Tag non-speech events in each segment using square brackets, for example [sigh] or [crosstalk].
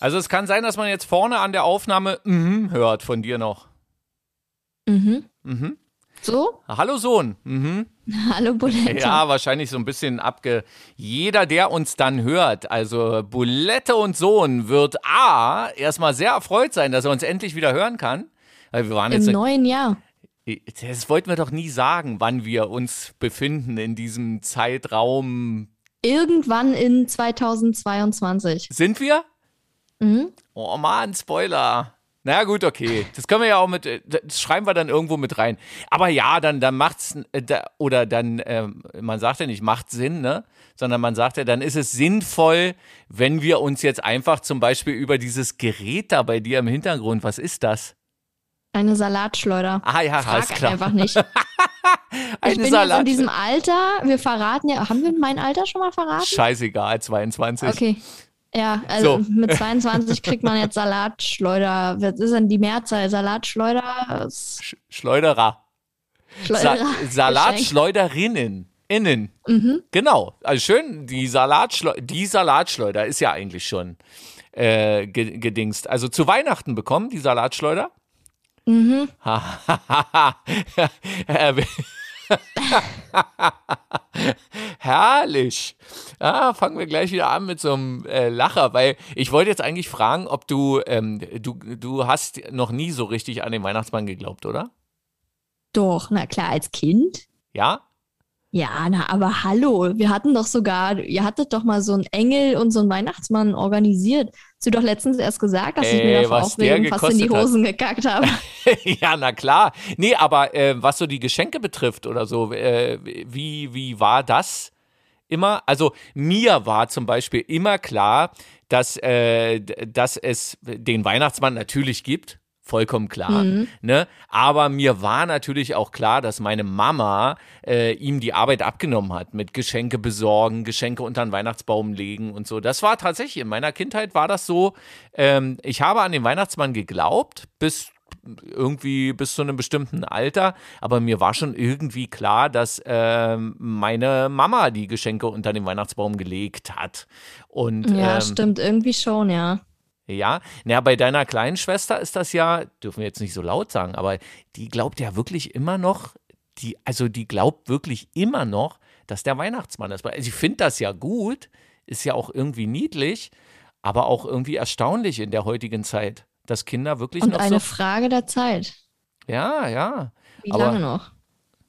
Also es kann sein, dass man jetzt vorne an der Aufnahme mhm hört von dir noch. Mhm. Mhm. So? Hallo Sohn. Mhm. [laughs] Hallo Bulette. Ja, wahrscheinlich so ein bisschen abge. Jeder, der uns dann hört, also Bulette und Sohn, wird A, erstmal sehr erfreut sein, dass er uns endlich wieder hören kann. Weil wir waren Im jetzt. neuen Jahr. Das wollten wir doch nie sagen, wann wir uns befinden in diesem Zeitraum. Irgendwann in 2022. Sind wir? Mhm. Oh Mann, Spoiler. Na gut, okay. Das können wir ja auch mit, äh, das schreiben wir dann irgendwo mit rein. Aber ja, dann, dann macht's, äh, da- oder dann, ähm, man sagt ja nicht, macht Sinn, ne? Sondern man sagt ja, dann ist es sinnvoll, wenn wir uns jetzt einfach zum Beispiel über dieses Gerät da bei dir im Hintergrund, was ist das? Eine Salatschleuder. Ah ja, Frag alles klar. einfach nicht. [laughs] ich Eine bin jetzt in diesem Alter. Wir verraten ja. Haben wir mein Alter schon mal verraten? Scheißegal, 22. Okay. Ja, also So. mit 22 kriegt man jetzt [laughs] Salatschleuder. Was ist denn die Mehrzahl? Salatschleuder? Sch Schleuderer. Sa Schleuderer. [laughs] Salatschleuderinnen. Innen. Mhm. Genau. Also schön, die, Salatschleu die Salatschleuder ist ja eigentlich schon äh, ge gedingst. Also zu Weihnachten bekommen, die Salatschleuder. Mhm. [laughs] [laughs] Herrlich. Ja, fangen wir gleich wieder an mit so einem äh, Lacher, weil ich wollte jetzt eigentlich fragen, ob du, ähm, du, du hast noch nie so richtig an den Weihnachtsmann geglaubt, oder? Doch, na klar, als Kind. Ja? Ja, na, aber hallo, wir hatten doch sogar, ihr hattet doch mal so einen Engel und so einen Weihnachtsmann organisiert. Hast du doch letztens erst gesagt, dass ich mir davor was der Aufregung fast in die gekostet hat. Hosen gekackt habe. [laughs] ja, na klar. Nee, aber äh, was so die Geschenke betrifft oder so, äh, wie, wie war das immer? Also mir war zum Beispiel immer klar, dass, äh, dass es den Weihnachtsmann natürlich gibt. Vollkommen klar. Ne? Aber mir war natürlich auch klar, dass meine Mama äh, ihm die Arbeit abgenommen hat mit Geschenke besorgen, Geschenke unter den Weihnachtsbaum legen und so. Das war tatsächlich, in meiner Kindheit war das so, ähm, ich habe an den Weihnachtsmann geglaubt, bis irgendwie bis zu einem bestimmten Alter, aber mir war schon irgendwie klar, dass ähm, meine Mama die Geschenke unter den Weihnachtsbaum gelegt hat. Und Ja, ähm, stimmt, irgendwie schon, ja. Ja, naja, bei deiner kleinen Schwester ist das ja, dürfen wir jetzt nicht so laut sagen, aber die glaubt ja wirklich immer noch, die, also die glaubt wirklich immer noch, dass der Weihnachtsmann ist. Also ich finde das ja gut, ist ja auch irgendwie niedlich, aber auch irgendwie erstaunlich in der heutigen Zeit, dass Kinder wirklich Und noch eine so. Frage der Zeit. Ja, ja. Wie Aber- lange noch?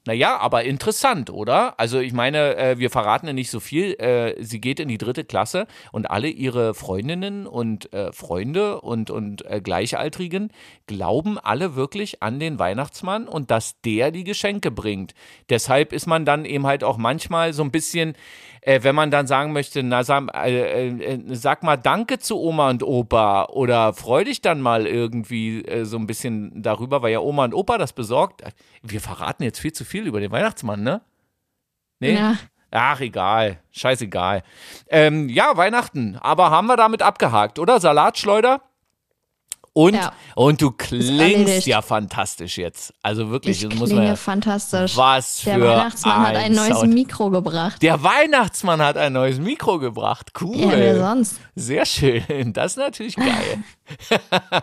Naja, aber interessant, oder? Also ich meine, äh, wir verraten ja nicht so viel. Äh, sie geht in die dritte Klasse und alle ihre Freundinnen und äh, Freunde und, und äh, Gleichaltrigen glauben alle wirklich an den Weihnachtsmann und dass der die Geschenke bringt. Deshalb ist man dann eben halt auch manchmal so ein bisschen, äh, wenn man dann sagen möchte, na sag, äh, äh, sag mal Danke zu Oma und Opa oder freu dich dann mal irgendwie äh, so ein bisschen darüber, weil ja Oma und Opa das besorgt. Wir verraten jetzt viel zu viel über den Weihnachtsmann, ne? Nee? Ja. Ach, egal. Scheißegal. Ähm, ja, Weihnachten. Aber haben wir damit abgehakt, oder? Salatschleuder? Und, Ja. und du klingst ja fantastisch jetzt. Also wirklich, Ich das muss man ja. fantastisch. Was Der für Weihnachtsmann hat ein neues Sound. Mikro gebracht. Der Weihnachtsmann hat ein neues Mikro gebracht. Cool. Ja, wer sonst? Sehr schön. Das ist natürlich geil. [laughs]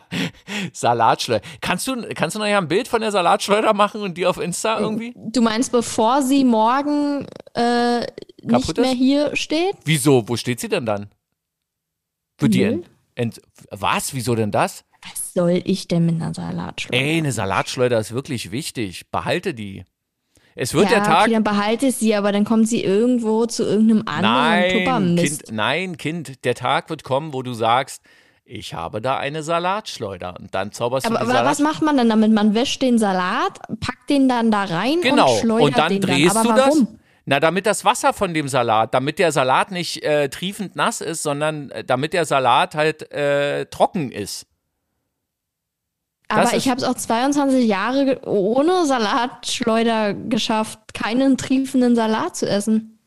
Salatschleuder. Kannst du, kannst du nachher ein Bild von der Salatschleuder machen und die auf Insta irgendwie? Du meinst, bevor sie morgen äh, nicht mehr hier steht? Wieso? Wo steht sie denn dann? Wird die ent, Was? Wieso denn das? Soll ich denn mit einer Salatschleuder? Ey, eine Salatschleuder ist wirklich wichtig. Behalte die. Es wird ja, der Tag. okay, dann behalte sie, aber dann kommt sie irgendwo zu irgendeinem anderen nein, kind, nein, Kind, der Tag wird kommen, wo du sagst, ich habe da eine Salatschleuder. Und dann zauberst Aber du die wa- was macht man dann damit? Man wäscht den Salat, packt den dann da rein Genau. und schleudert Und dann den drehst dann. du Aber das. warum? Na, damit das Wasser von dem Salat, damit der Salat nicht äh, triefend nass ist, sondern äh, damit der Salat halt äh, trocken ist. Aber ich habe es auch 22 Jahre ohne Salatschleuder geschafft, keinen triefenden Salat zu essen.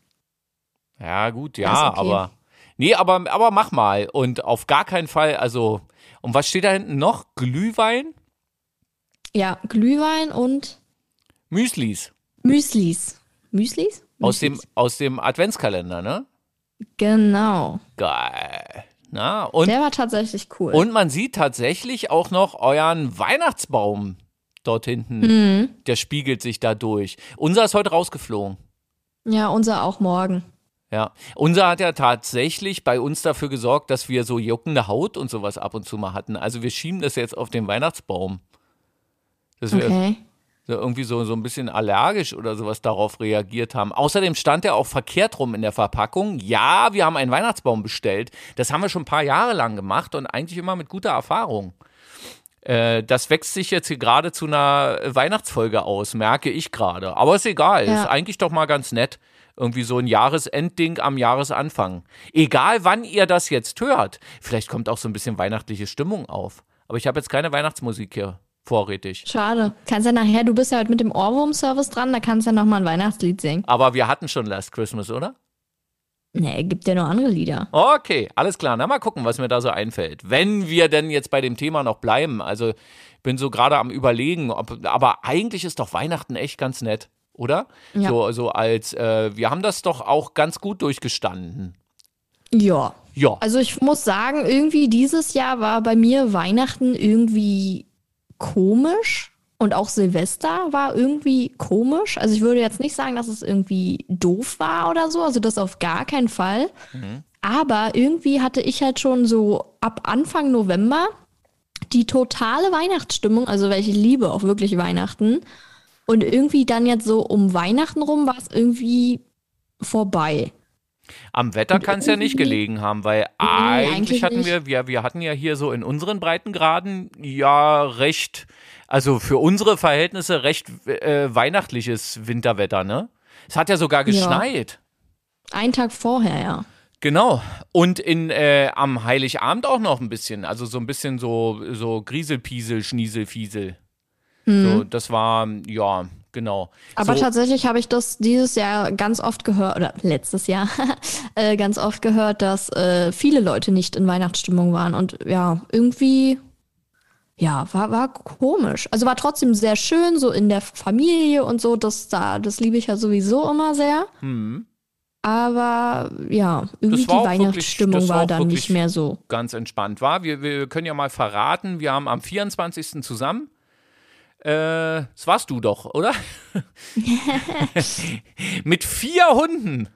Ja, gut, Ja, okay. aber. Nee, aber, aber mach mal. Und auf gar keinen Fall, also. Und was steht da hinten noch? Glühwein? Ja, Glühwein und Müslis. Müslis. Müslis? Aus dem, Müslis. aus dem Adventskalender, ne? Genau. Geil. Na, und, Der war tatsächlich cool. und man sieht tatsächlich auch noch euren Weihnachtsbaum dort hinten. Mhm. Der spiegelt sich da durch. Unser ist heute rausgeflogen. Ja, unser auch morgen. Ja, unser hat ja tatsächlich bei uns dafür gesorgt, dass wir so juckende Haut und sowas ab und zu mal hatten. Also wir schieben das jetzt auf den Weihnachtsbaum. Wir Okay. Irgendwie so, so ein bisschen allergisch oder sowas darauf reagiert haben. Außerdem stand er auch verkehrt rum in der Verpackung. Ja, wir haben einen Weihnachtsbaum bestellt. Das haben wir schon ein paar Jahre lang gemacht und eigentlich immer mit guter Erfahrung. Äh, das wächst sich jetzt hier gerade zu einer Weihnachtsfolge aus, merke ich gerade. Aber ist egal, Ja. ist eigentlich doch mal ganz nett. Irgendwie so ein Jahresendding am Jahresanfang. Egal wann ihr das jetzt hört, vielleicht kommt auch so ein bisschen weihnachtliche Stimmung auf. Aber ich habe jetzt keine Weihnachtsmusik hier vorrätig. Schade. Kannst ja nachher, du bist ja heute mit dem Ohrwurm-Service dran, da kannst du ja nochmal ein Weihnachtslied singen. Aber wir hatten schon Last Christmas, oder? Nee, gibt ja noch andere Lieder. Okay, alles klar. Na, mal gucken, was mir da so einfällt. Wenn wir denn jetzt bei dem Thema noch bleiben. Also, bin so gerade am Überlegen, ob, aber eigentlich ist doch Weihnachten echt ganz nett, oder? Ja. So, so als, äh, wir haben das doch auch ganz gut durchgestanden. Ja. Ja. Also ich muss sagen, irgendwie dieses Jahr war bei mir Weihnachten irgendwie komisch und auch Silvester war irgendwie komisch. Also ich würde jetzt nicht sagen, dass es irgendwie doof war oder so, also das auf gar keinen Fall. Aber irgendwie hatte ich halt schon so ab Anfang November die totale Weihnachtsstimmung, also welche liebe auch wirklich Weihnachten. Und irgendwie dann jetzt so um Weihnachten rum war es irgendwie vorbei. Am Wetter kann es ja nicht gelegen haben, weil eigentlich, eigentlich hatten wir, wir, wir hatten ja hier so in unseren Breitengraden ja recht, also für unsere Verhältnisse recht äh, weihnachtliches Winterwetter, ne? Es hat ja sogar geschneit. Ein Tag vorher, ja. Genau. Und in, äh, am Heiligabend auch noch ein bisschen. Also so ein bisschen so, so Grieselpiesel, Schnieselfiesel. So, das war, ja, genau. Aber so, tatsächlich habe ich das dieses Jahr ganz oft gehört, oder letztes Jahr [laughs] äh, ganz oft gehört, dass äh, viele Leute nicht in Weihnachtsstimmung waren. Und ja, irgendwie, ja, war, war komisch. Also war trotzdem sehr schön, so in der Familie und so. Das, da, das liebe ich ja sowieso immer sehr. hm, Aber ja, irgendwie die wirklich- Weihnachtsstimmung das war war dann wirklich- nicht mehr so. ganz entspannt war. Wir, wir können ja mal verraten, wir haben am 24. zusammen. Äh, das warst du doch, oder? [laughs] Mit vier Hunden.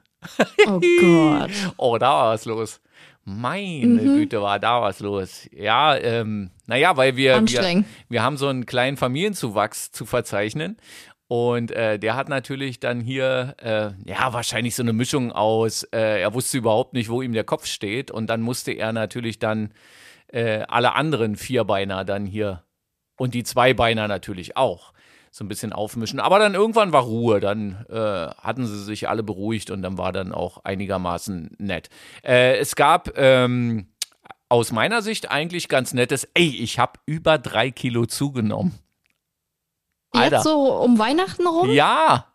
Oh Gott. Oh, da war was los. Meine Mhm. Güte, war da was los. Ja, ähm, naja, weil wir, wir, wir haben so einen kleinen Familienzuwachs zu verzeichnen. Und äh, der hat natürlich dann hier, äh, ja, wahrscheinlich so eine Mischung aus, äh, er wusste überhaupt nicht, wo ihm der Kopf steht. Und dann musste er natürlich dann äh, alle anderen Vierbeiner dann hier und die Zweibeiner natürlich auch so ein bisschen aufmischen. Aber dann irgendwann war Ruhe, dann äh, hatten sie sich alle beruhigt und dann war dann auch einigermaßen nett. Äh, es gab ähm, aus meiner Sicht eigentlich ganz nettes, ey, ich habe über drei Kilo zugenommen. Alter. Jetzt so um Weihnachten rum? Ja,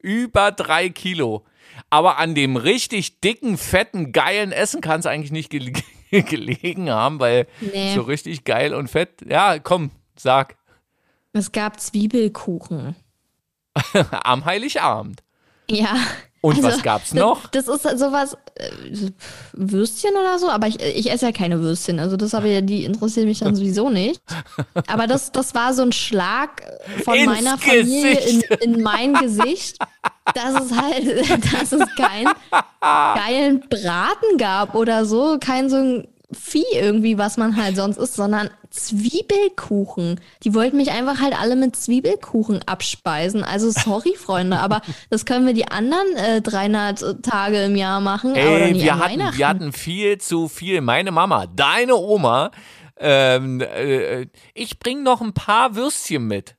über drei Kilo. Aber an dem richtig dicken, fetten, geilen Essen kann es eigentlich nicht gele [laughs] gelegen haben, weil Nee. so richtig geil und fett. Ja, komm, sag. Es gab Zwiebelkuchen. [laughs] Am Heiligabend. Ja. Und was gab's noch? Das, das ist sowas, äh, Würstchen oder so, aber ich, ich esse ja keine Würstchen, also das habe ich, die interessieren mich dann sowieso nicht. Aber das, das war so ein Schlag von Ins meiner Familie in, Gesicht. in mein Gesicht, dass es halt, [laughs] dass es keinen geilen Braten gab oder so, kein so ein Vieh irgendwie, was man halt sonst isst, sondern Zwiebelkuchen. Die wollten mich einfach halt alle mit Zwiebelkuchen abspeisen. Also sorry, Freunde, aber [laughs] das können wir die anderen äh, 300 Tage im Jahr machen, Ey, wir hatten, Weihnachten. wir hatten viel zu viel. Meine Mama, deine Oma, ähm, äh, ich bring noch ein paar Würstchen mit.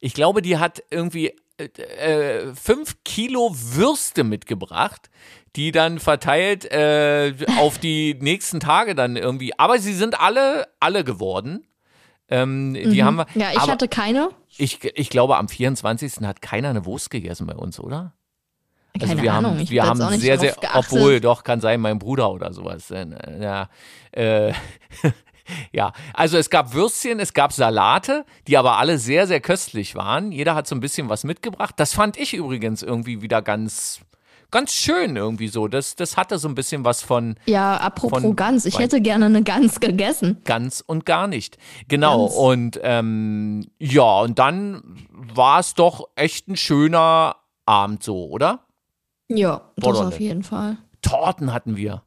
Ich glaube, die hat irgendwie äh, äh, fünf Kilo Würste mitgebracht, die dann verteilt äh, auf die nächsten Tage dann irgendwie. Aber sie sind alle, alle geworden. Ähm, Die haben wir. Mhm. ja, ich hatte keine. ich, ich glaube, am 24. hat keiner eine Wurst gegessen bei uns, oder? Keine Also wir Ahnung, haben, wir hab haben sehr, sehr, geachtet. obwohl, doch, kann sein, mein Bruder oder sowas. äh, Ja, äh, [laughs] ja, also es gab Würstchen, es gab Salate, die aber alle sehr, sehr köstlich waren. Jeder hat so ein bisschen was mitgebracht. Das fand ich übrigens irgendwie wieder ganz ganz schön irgendwie so. Das, das hatte so ein bisschen was von Ja, apropos Von Gans, ich hätte gerne eine Gans gegessen. ganz und gar nicht. Genau. Ganz. Und ähm, ja, und dann war es doch echt ein schöner Abend so, oder? Ja, das Oder auf nicht? jeden Fall. Torten hatten wir.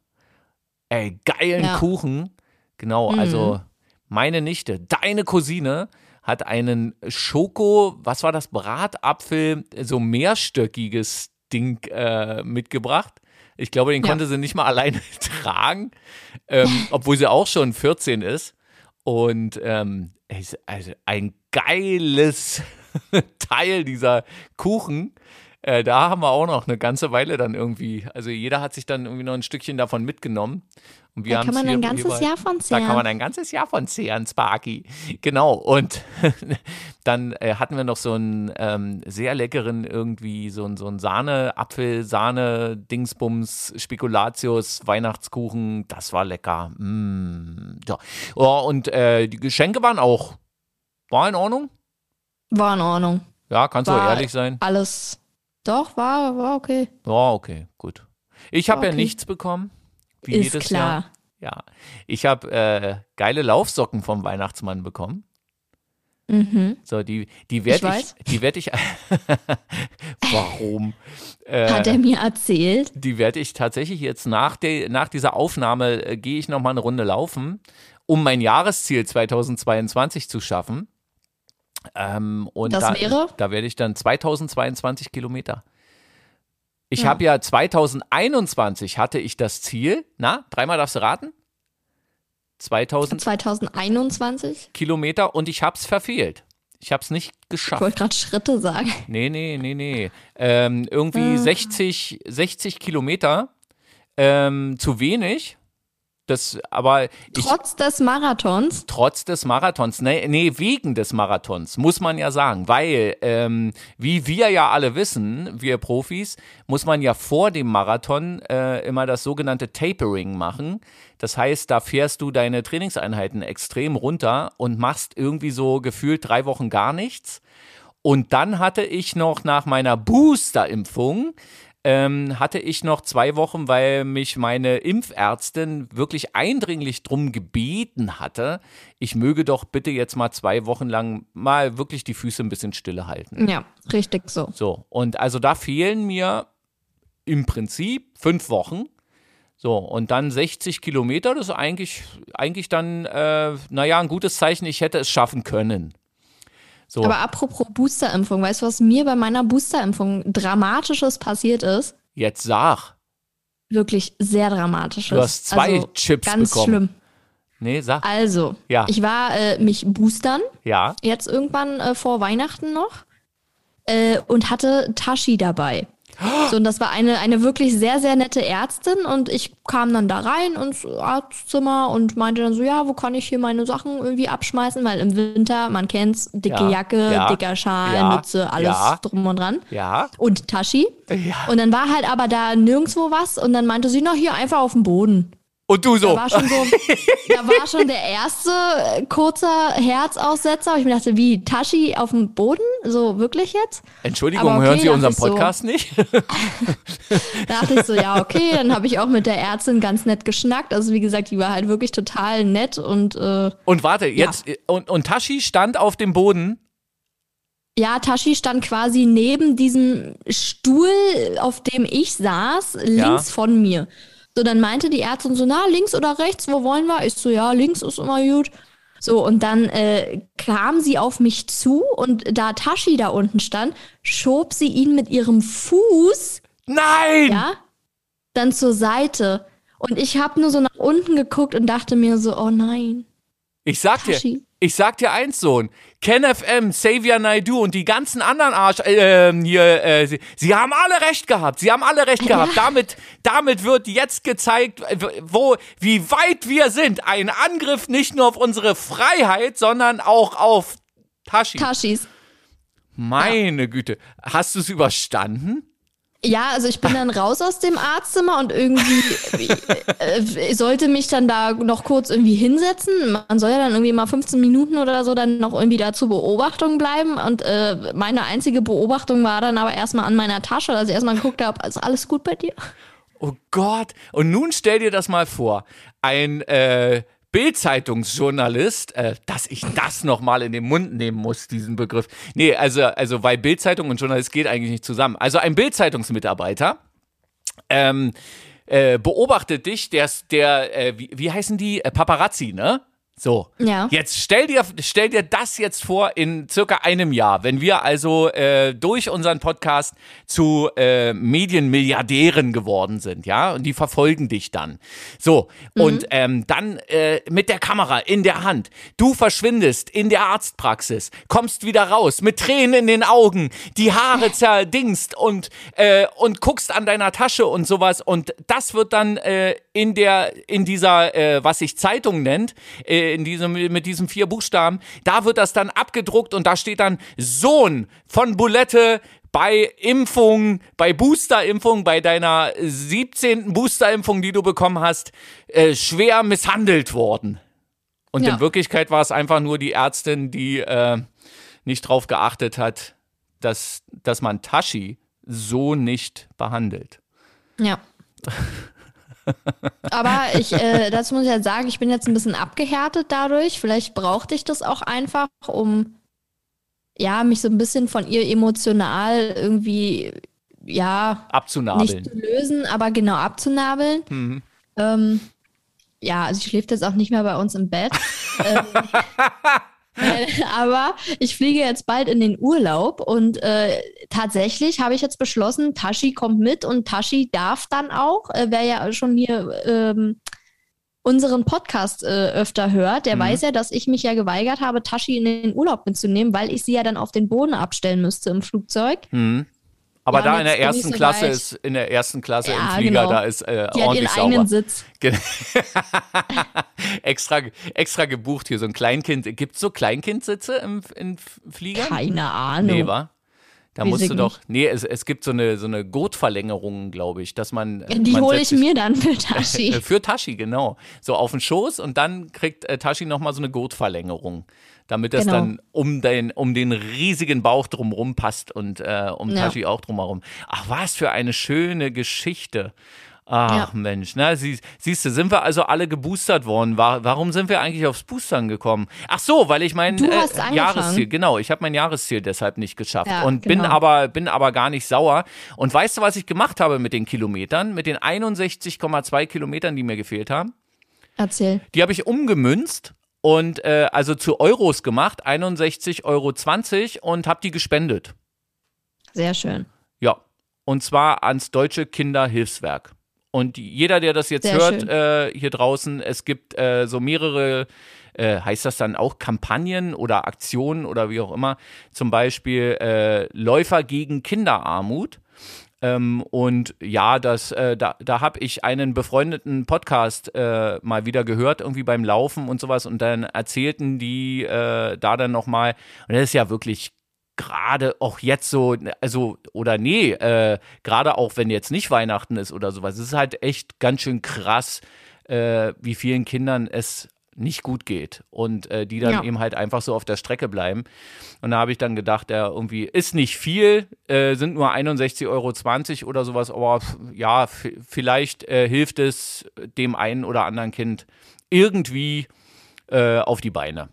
Ey, geilen Ja. Kuchen. Genau, Mhm. also meine Nichte, deine Cousine hat einen Schoko, was war das, Bratapfel, so mehrstöckiges Ding äh, mitgebracht. Ich glaube, den Ja. konnte sie nicht mal [laughs] alleine tragen, ähm, obwohl sie auch schon 14 ist. Und ähm, also ein geiles [laughs] Teil dieser Kuchen. Äh, da haben wir auch noch eine ganze Weile dann irgendwie, also jeder hat sich dann irgendwie noch ein Stückchen davon mitgenommen. Und wir Da kann man ein ganzes Jahr von Da zehren. kann man ein ganzes Jahr von zehren, Sparky. Genau. Und [laughs] dann äh, hatten wir noch so einen ähm, sehr leckeren irgendwie, so ein, so ein Sahne, Apfel, Sahne, Dingsbums, Spekulatius, Weihnachtskuchen. Das war lecker. Mm, ja. Oh, und äh, die Geschenke waren auch, war in Ordnung? War in Ordnung. Ja, kannst du War- ehrlich sein? Alles. Doch, war, war okay. Ja, okay, gut. Ich habe ja Okay. nichts bekommen. Wie Ist jedes klar. Jahr. Ja. Ich habe äh, geile Laufsocken vom Weihnachtsmann bekommen. Mhm. So, die, die werde Ich ich, die werde ich, [laughs] warum? Hat Äh, er mir erzählt. die werde ich tatsächlich jetzt nach, der, nach dieser Aufnahme, äh, gehe ich noch mal eine Runde laufen, um mein Jahresziel 2022 zu schaffen. Ähm, und Das da, wäre? Da werde ich dann 2022 Kilometer. Ich Ja. habe ja 2021 hatte ich das Ziel, na, dreimal darfst du raten? 2000 2021. Kilometer und ich habe es verfehlt. Ich habe es nicht Ich geschafft. wollte gerade Schritte sagen. Nee, nee, nee, nee. Ähm, irgendwie Ah. 60, 60 Kilometer. Ähm, zu wenig. Das, aber ich, Trotz des Marathons. trotz des Marathons, nee, nee, wegen des Marathons, muss man ja sagen, weil, ähm, wie wir ja alle wissen, wir Profis, muss man ja vor dem Marathon äh, immer das sogenannte Tapering machen. Das heißt, da fährst du deine Trainingseinheiten extrem runter und machst irgendwie so gefühlt drei Wochen gar nichts. Und dann hatte ich noch nach meiner Booster-Impfung ähm, hatte ich noch zwei Wochen, weil mich meine Impfärztin wirklich eindringlich drum gebeten hatte, ich möge doch bitte jetzt mal zwei Wochen lang mal wirklich die Füße ein bisschen stille halten. Ja, richtig so. So, und also da fehlen mir im Prinzip fünf Wochen. So, und dann 60 Kilometer, das ist eigentlich, eigentlich dann, äh, naja, ein gutes Zeichen, ich hätte es schaffen können. So. Aber apropos Boosterimpfung, weißt du, was mir bei meiner Boosterimpfung Dramatisches passiert ist? Jetzt sag. Wirklich sehr Dramatisches. Du hast zwei also, Chips ganz bekommen. schlimm. Nee, sag. Also, Ja. ich war äh, mich boostern, Ja. jetzt irgendwann äh, vor Weihnachten noch, äh, und hatte Tashi dabei. So, und das war eine, eine wirklich sehr, sehr nette Ärztin und ich kam dann da rein ins Arztzimmer und meinte dann so, ja, wo kann ich hier meine Sachen irgendwie abschmeißen, weil im Winter, man kennt's, dicke Ja, Jacke, ja, dicker Schal, ja, Mütze, alles drum und dran. Ja. Und Tashi. Ja. Und dann war halt aber da nirgendwo was und dann meinte sie, na hier einfach auf dem Boden. Und du Da so. war schon so, da war schon der erste äh, kurzer Herzaussetzer. Ich mir dachte, wie, Tashi auf dem Boden? So, wirklich jetzt? Entschuldigung, okay, hören Sie unseren ich so. Podcast nicht? [laughs] Da dachte ich so, ja, okay. Dann habe ich auch mit der Ärztin ganz nett geschnackt. Also wie gesagt, die war halt wirklich total nett und äh, Und warte, jetzt, und, und Tashi stand auf dem Boden. ja, Tashi stand quasi neben diesem Stuhl, auf dem ich saß, links von mir. So, dann meinte die Ärztin so, na, links oder rechts, wo wollen wir? Ich so, ja, links ist immer gut. So, und dann äh, kam sie auf mich zu und da Tashi da unten stand, schob sie ihn mit ihrem Fuß, Nein! ja, dann zur Seite. Und ich habe nur so nach unten geguckt und dachte mir so, oh nein. Ich sag dir, Tashi. Ich sag dir eins, Sohn. Ken FM, Xavier Naidu und die ganzen anderen Arsch, äh, hier, äh, sie, sie haben alle recht gehabt. Sie haben alle recht gehabt. Damit, damit wird jetzt gezeigt, wo, wie weit wir sind. Ein Angriff nicht nur auf unsere Freiheit, sondern auch auf Tashi. Tashis. Meine Güte. Hast du es überstanden? Ja, also ich bin dann raus aus dem Arztzimmer und irgendwie äh, sollte mich dann da noch kurz irgendwie hinsetzen. Man soll ja dann irgendwie mal 15 Minuten oder so dann noch irgendwie da zur Beobachtung bleiben. Und äh, meine einzige Beobachtung war dann aber erstmal an meiner Tasche, dass ich erstmal geguckt habe, ist alles gut bei dir? Oh Gott. Und nun stell dir das mal vor. Ein äh, Bildzeitungsjournalist, äh, dass ich das nochmal in den Mund nehmen muss, diesen Begriff. Nee, also, also weil Bildzeitung und Journalist geht eigentlich nicht zusammen. Also ein Bildzeitungsmitarbeiter ähm, äh, beobachtet dich, der, der äh, wie, wie heißen die? Äh, Paparazzi, ne? So, ja. jetzt stell dir, stell dir das jetzt vor in circa einem Jahr, wenn wir also äh, durch unseren Podcast zu äh, Medienmilliardären geworden sind, ja, und die verfolgen dich dann. So, mhm. und ähm, dann äh, mit der Kamera in der Hand, du verschwindest in der Arztpraxis, kommst wieder raus mit Tränen in den Augen, die Haare zerdingst und, äh, und guckst an deiner Tasche und sowas und das wird dann äh, in der, in dieser, äh, was sich Zeitung nennt, äh, in diesem, mit diesen vier Buchstaben, da wird das dann abgedruckt und da steht dann Sohn von Bulette bei Impfung, bei Boosterimpfung, bei deiner 17. Boosterimpfung, die du bekommen hast, äh, schwer misshandelt worden. Und ja. in Wirklichkeit war es einfach nur die Ärztin, die äh, nicht drauf geachtet hat, dass, dass man Tashi so nicht behandelt. Ja. [laughs] Aber ich, äh, dazu muss ich halt sagen, ich bin jetzt ein bisschen abgehärtet dadurch. Vielleicht brauchte ich das auch einfach, um ja, mich so ein bisschen von ihr emotional irgendwie, ja, abzunabeln. Nicht zu lösen, aber genau abzunabeln. Mhm. Ähm, ja, also sie schläft jetzt auch nicht mehr bei uns im Bett. [laughs] ähm, [laughs] Aber ich fliege jetzt bald in den Urlaub und äh, tatsächlich habe ich jetzt beschlossen, Tashi kommt mit und Tashi darf dann auch, äh, wer ja schon hier ähm, unseren Podcast äh, öfter hört, der mhm. weiß ja, dass ich mich ja geweigert habe, Tashi in den Urlaub mitzunehmen, weil ich sie ja dann auf den Boden abstellen müsste im Flugzeug. Mhm. Aber ja, da in der ersten so Klasse weit. ist, in der ersten Klasse ja, im Flieger, genau. da ist äh, Die ordentlich hat ihren sauber. Sitz. [laughs] extra, extra gebucht hier, so ein Kleinkind. Gibt es so Kleinkindsitze im, im Flieger? Keine Ahnung. Nee, wa? Da musst du doch. Nee, es, es gibt so eine, so eine Gurtverlängerung, glaube ich, dass man. Die hole ich mir dann für [laughs] Tashi. für Tashi, genau. So auf den Schoß und dann kriegt äh, Tashi nochmal so eine Gurtverlängerung damit das genau. dann um den, um den riesigen Bauch drumherum passt und äh, um ja. Tashi auch drumherum. Ach, was für eine schöne Geschichte. Ach ja. Mensch, na, sie, siehst du, sind wir also alle geboostert worden. War, warum sind wir eigentlich aufs Boostern gekommen? Ach so, weil ich mein äh, Jahresziel, genau, ich habe mein Jahresziel deshalb nicht geschafft ja, und genau. bin aber bin aber gar nicht sauer. Und weißt du, was ich gemacht habe mit den Kilometern, mit den 61,2 Kilometern, die mir gefehlt haben? Erzähl. Die habe ich umgemünzt und äh, also zu Euros gemacht, 61,20 Euro und habe die gespendet. Sehr schön. Ja, und zwar ans Deutsche Kinderhilfswerk. Und jeder, der das jetzt Sehr hört, äh, hier draußen, es gibt äh, so mehrere, äh, heißt das dann auch Kampagnen oder Aktionen oder wie auch immer, zum Beispiel äh, Läufer gegen Kinderarmut. Ähm, und ja, das, äh, da, da habe ich einen befreundeten Podcast äh, mal wieder gehört, irgendwie beim Laufen und sowas. Und dann erzählten die äh, da dann nochmal, und das ist ja wirklich gerade auch jetzt so, also, oder nee, äh, gerade auch wenn jetzt nicht Weihnachten ist oder sowas, es ist halt echt ganz schön krass, äh, wie vielen Kindern es nicht gut geht und äh, die dann ja. eben halt einfach so auf der Strecke bleiben. Und da habe ich dann gedacht, ja, irgendwie ist nicht viel, äh, sind nur 61,20 Euro oder sowas, aber ja, vielleicht äh, hilft es dem einen oder anderen Kind irgendwie äh, auf die Beine.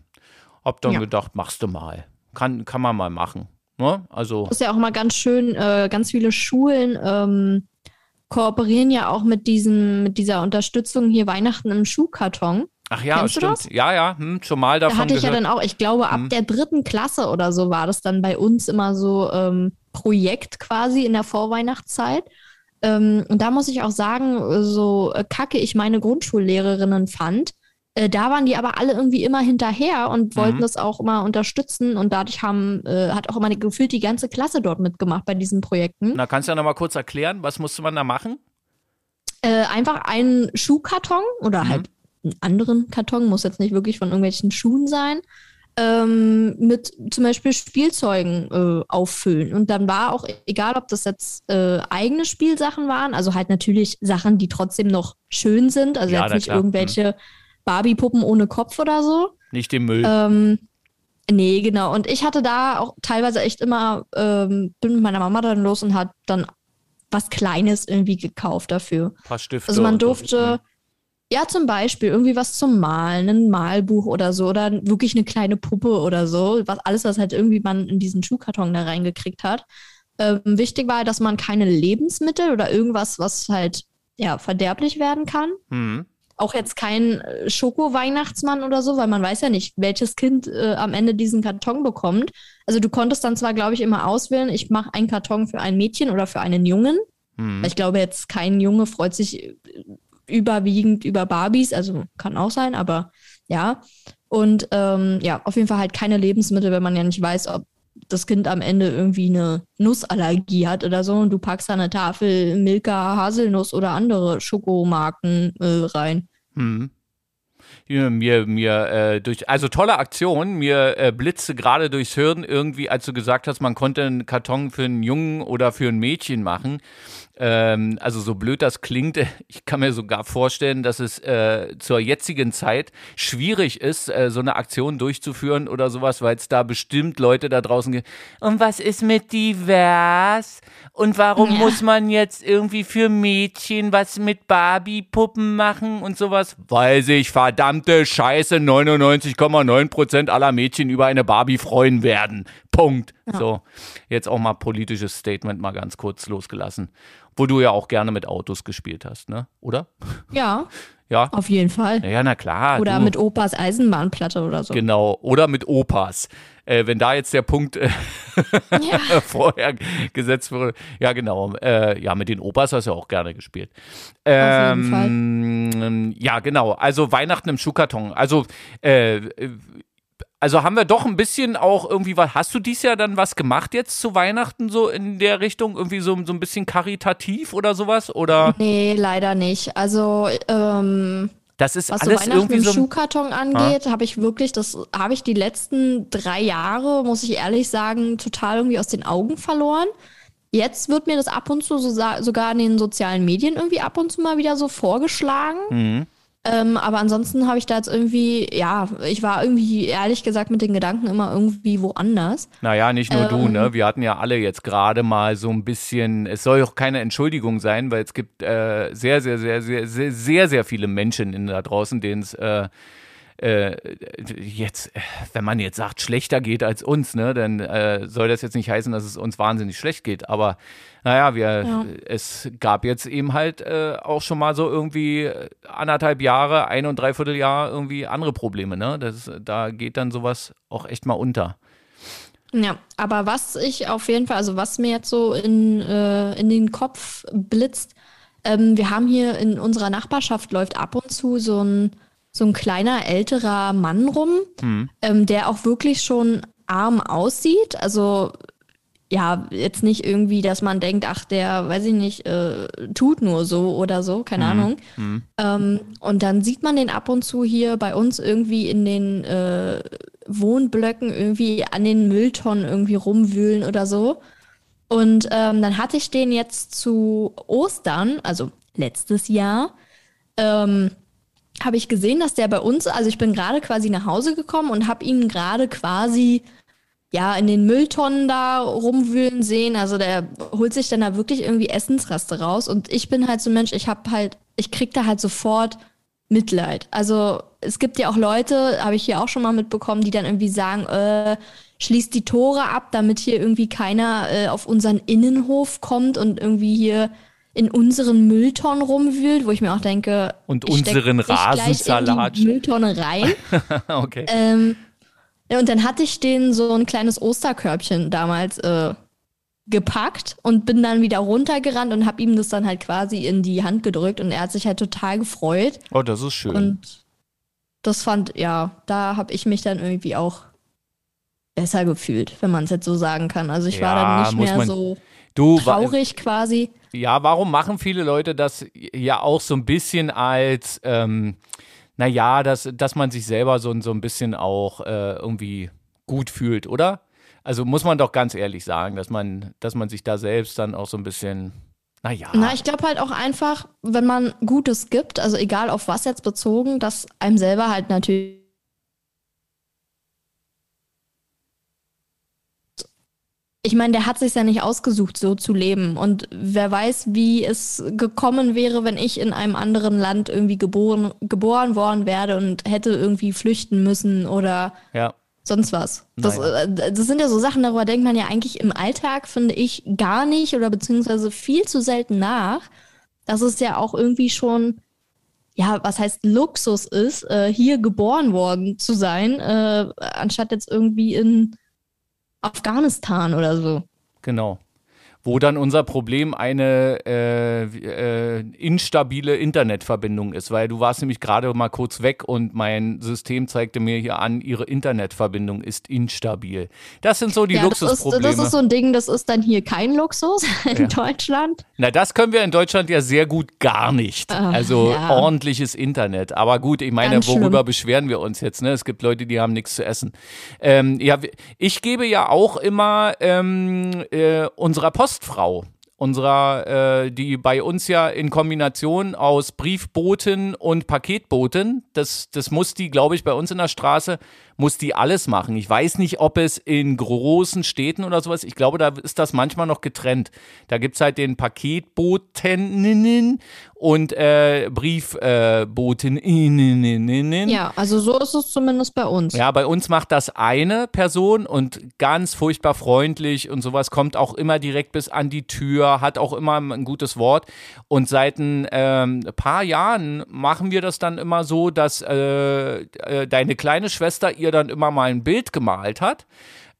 Hab dann ja. gedacht, machst du mal. Kann, kann man mal machen. Ne? Also. Das ist ja auch mal ganz schön, äh, ganz viele Schulen ähm, kooperieren ja auch mit, diesem, mit dieser Unterstützung hier Weihnachten im Schuhkarton. Ach ja, Kennst stimmt. Ja, ja, hm, schon mal davon. Da hatte ich gehört. ja dann auch, ich glaube, ab hm. der dritten Klasse oder so war das dann bei uns immer so ähm, Projekt quasi in der Vorweihnachtszeit. Ähm, und da muss ich auch sagen, so kacke ich meine Grundschullehrerinnen fand, äh, da waren die aber alle irgendwie immer hinterher und wollten mhm. das auch immer unterstützen und dadurch haben, äh, hat auch immer gefühlt die ganze Klasse dort mitgemacht bei diesen Projekten. Na, kannst du ja nochmal kurz erklären, was musste man da machen? Äh, einfach einen Schuhkarton oder mhm. halt anderen Karton, muss jetzt nicht wirklich von irgendwelchen Schuhen sein. ähm, mit zum Beispiel Spielzeugen äh, auffüllen. Und dann war auch, egal ob das jetzt äh, eigene Spielsachen waren, also halt natürlich Sachen, die trotzdem noch schön sind, also Ja, jetzt nicht klar. irgendwelche Barbie-Puppen ohne Kopf oder so. Nicht den Müll. Ähm, nee, genau. Und ich hatte da auch teilweise echt immer, ähm, bin mit meiner Mama dann los und hat dann was Kleines irgendwie gekauft dafür. Ein paar Stifte. Also man durfte, ja, zum Beispiel irgendwie was zum Malen, ein Malbuch oder so, oder wirklich eine kleine Puppe oder so. Was, alles, was halt irgendwie man in diesen Schuhkarton da reingekriegt hat. Ähm, wichtig war, dass man keine Lebensmittel oder irgendwas, was halt ja verderblich werden kann. Mhm. Auch jetzt kein äh, Schoko-Weihnachtsmann oder so, weil man weiß ja nicht, welches Kind äh, am Ende diesen Karton bekommt. Also du konntest dann zwar, glaube ich, immer auswählen, ich mache einen Karton für ein Mädchen oder für einen Jungen. Mhm. Ich glaube, jetzt kein Junge freut sich äh, überwiegend über Barbies, also kann auch sein, aber ja. Und ähm, ja, auf jeden Fall halt keine Lebensmittel, wenn man ja nicht weiß, ob das Kind am Ende irgendwie eine Nussallergie hat oder so und du packst da eine Tafel Milka, Haselnuss oder andere Schokomarken äh, rein. Mhm. Mir, mir, äh, durch, also tolle Aktion, mir äh, blitzte gerade durchs Hirn irgendwie, als du gesagt hast, man konnte einen Karton für einen Jungen oder für ein Mädchen machen. Ähm, also so blöd das klingt, [laughs] ich kann mir sogar vorstellen, dass es äh, zur jetzigen Zeit schwierig ist, äh, so eine Aktion durchzuführen oder sowas, weil es da bestimmt Leute da draußen gibt. Und was ist mit divers? Und warum Ja. muss man jetzt irgendwie für Mädchen was mit Barbie-Puppen machen und sowas? Weil sich verdammte Scheiße 99,9% aller Mädchen über eine Barbie freuen werden. Punkt. So, jetzt auch mal politisches Statement mal ganz kurz losgelassen. Wo du ja auch gerne mit Autos gespielt hast, ne? Oder? Ja, [laughs] Ja. auf jeden Fall. Ja, na klar. Oder du. mit Opas Eisenbahnplatte oder so. Genau. Oder mit Opas. Äh, wenn da jetzt der Punkt äh, Ja. [laughs] vorher gesetzt wurde. Ja, genau. Äh, ja, mit den Opas hast du auch gerne gespielt. jeden Ähm, ja, genau. Also Weihnachten im Schuhkarton. Also, äh, äh, also haben wir doch ein bisschen auch irgendwie was. Hast du dies Jahr dann was gemacht jetzt zu Weihnachten so in der Richtung? Irgendwie so, so ein bisschen karitativ oder sowas? Oder Nee, leider nicht. Also, ähm, das ist was so alles Weihnachten irgendwie im so. Schuhkarton angeht, habe ich wirklich, das habe ich die letzten drei Jahre, muss ich ehrlich sagen, total irgendwie aus den Augen verloren. Jetzt wird mir das ab und zu so, sogar in den sozialen Medien irgendwie ab und zu mal wieder so vorgeschlagen. Mhm. Ähm, aber ansonsten habe ich da jetzt irgendwie, ja, ich war irgendwie ehrlich gesagt mit den Gedanken immer irgendwie woanders. Naja, nicht nur du, Ähm. ne? Wir hatten ja alle jetzt gerade mal so ein bisschen, es soll auch keine Entschuldigung sein, weil es gibt äh, sehr, sehr, sehr, sehr, sehr, sehr, sehr viele Menschen in da draußen, denen es äh, äh, jetzt, äh, wenn man jetzt sagt, schlechter geht als uns, ne, dann äh, soll das jetzt nicht heißen, dass es uns wahnsinnig schlecht geht. Aber naja, wir, Ja. es gab jetzt eben halt äh, auch schon mal so irgendwie anderthalb Jahre, ein und dreiviertel Jahr irgendwie andere Probleme, ne? Das, da geht dann sowas auch echt mal unter. Ja, aber was ich auf jeden Fall, also was mir jetzt so in, äh, in den Kopf blitzt, ähm, wir haben hier in unserer Nachbarschaft läuft ab und zu so ein, so ein kleiner älterer Mann rum, ähm, der auch wirklich schon arm aussieht. Also ja, jetzt nicht irgendwie, dass man denkt, ach, der, weiß ich nicht, äh, tut nur so oder so, keine Ahnung. Ähm, und dann sieht man den ab und zu hier bei uns irgendwie in den äh, Wohnblöcken irgendwie an den Mülltonnen irgendwie rumwühlen oder so. Und ähm, dann hatte ich den jetzt zu Ostern, also letztes Jahr, ähm, habe ich gesehen, dass der bei uns, also ich bin gerade quasi nach Hause gekommen und habe ihn gerade quasi ja in den Mülltonnen da rumwühlen sehen. Also der holt sich dann da wirklich irgendwie Essensreste raus und ich bin halt so ein Mensch, ich habe halt, ich krieg da halt sofort Mitleid. Also es gibt ja auch Leute, habe ich hier auch schon mal mitbekommen, die dann irgendwie sagen, äh, schließt die Tore ab, damit hier irgendwie keiner äh, auf unseren Innenhof kommt und irgendwie hier in unseren Mülltonnen rumwühlt, wo ich mir auch denke, Und unseren dich gleich Rasensalat. in die Mülltonne rein. [laughs] okay. ähm, ja, und dann hatte ich den so ein kleines Osterkörbchen damals äh, gepackt und bin dann wieder runtergerannt und habe ihm das dann halt quasi in die Hand gedrückt und er hat sich halt total gefreut. Oh, das ist schön. Und das fand, ja, da habe ich mich dann irgendwie auch besser gefühlt, wenn man es jetzt so sagen kann. Also ich war Ja, dann nicht mehr man- so traurig quasi. Ja, warum machen viele Leute das ja auch so ein bisschen als, ähm, naja, dass, dass man sich selber so, so ein bisschen auch äh, irgendwie gut fühlt, oder? Also muss man doch ganz ehrlich sagen, dass man, dass man sich da selbst dann auch so ein bisschen, naja. Na, ich glaube halt auch einfach, wenn man Gutes gibt, also egal auf was jetzt bezogen, dass einem selber halt natürlich ich meine, der hat sich ja nicht ausgesucht, so zu leben. Und wer weiß, wie es gekommen wäre, wenn ich in einem anderen Land irgendwie geboren, geboren worden wäre und hätte irgendwie flüchten müssen oder ja. sonst was. Das, äh, das sind ja so Sachen, darüber denkt man ja eigentlich im Alltag, finde ich, gar nicht oder beziehungsweise viel zu selten nach. Dass es ja auch irgendwie schon, ja, was heißt Luxus ist, äh, hier geboren worden zu sein, äh, anstatt jetzt irgendwie in Afghanistan oder so. Genau. Wo dann unser Problem eine äh, äh, instabile Internetverbindung ist, weil du warst nämlich gerade mal kurz weg und mein System zeigte mir hier an, ihre Internetverbindung ist instabil. Das sind so die ja, das ist, Luxusprobleme. das ist so ein Ding, das ist dann hier kein Luxus [laughs] in Deutschland. Na, das können wir in Deutschland ja sehr gut gar nicht. Ah, also ja. ordentliches Internet. Aber gut, ich meine, Ganz worüber schlimm. beschweren wir uns jetzt? Ne? Es gibt Leute, die haben nichts zu essen. Ähm, ja, ich gebe ja auch immer ähm, äh, unserer Postfrau. Unserer, äh, die bei uns ja in Kombination aus Briefboten und Paketboten, das, das muss die, glaube ich, bei uns in der Straße, muss die alles machen. Ich weiß nicht, ob es in großen Städten oder sowas, ich glaube, da ist das manchmal noch getrennt. Da gibt es halt den Paketboteninnen und äh, Briefboteninnen. Ja, also so ist es zumindest bei uns. Ja, bei uns macht das eine Person und ganz furchtbar freundlich und sowas, kommt auch immer direkt bis an die Tür, hat auch immer ein gutes Wort. Und seit ein ähm, paar Jahren machen wir das dann immer so, dass äh, äh, deine kleine Schwester ihr dann immer mal ein Bild gemalt hat.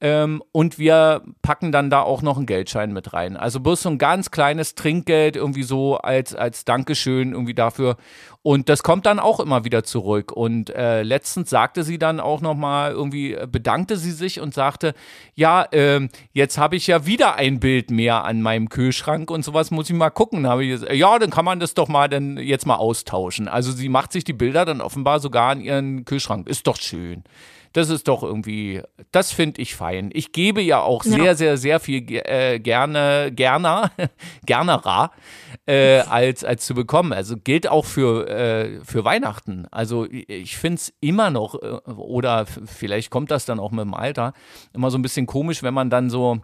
Ähm, und wir packen dann da auch noch einen Geldschein mit rein. Also bloß so ein ganz kleines Trinkgeld irgendwie so als, als Dankeschön irgendwie dafür. Und das kommt dann auch immer wieder zurück. Und äh, letztens sagte sie dann auch nochmal, irgendwie äh, bedankte sie sich und sagte, ja, ähm, jetzt habe ich ja wieder ein Bild mehr an meinem Kühlschrank und sowas muss ich mal gucken. Habe ich gesagt, ja, dann kann man das doch mal dann jetzt mal austauschen. Also sie macht sich die Bilder dann offenbar sogar an ihren Kühlschrank. Ist doch schön. Das ist doch irgendwie, das finde ich fein. Ich gebe ja auch Ja. sehr, sehr, sehr viel äh, gerne, gerne, [laughs] gernerer äh, als, als zu bekommen. Also gilt auch für, äh, für Weihnachten. Also ich- finde es immer noch, äh, oder vielleicht kommt das dann auch mit dem Alter, immer so ein bisschen komisch, wenn man dann so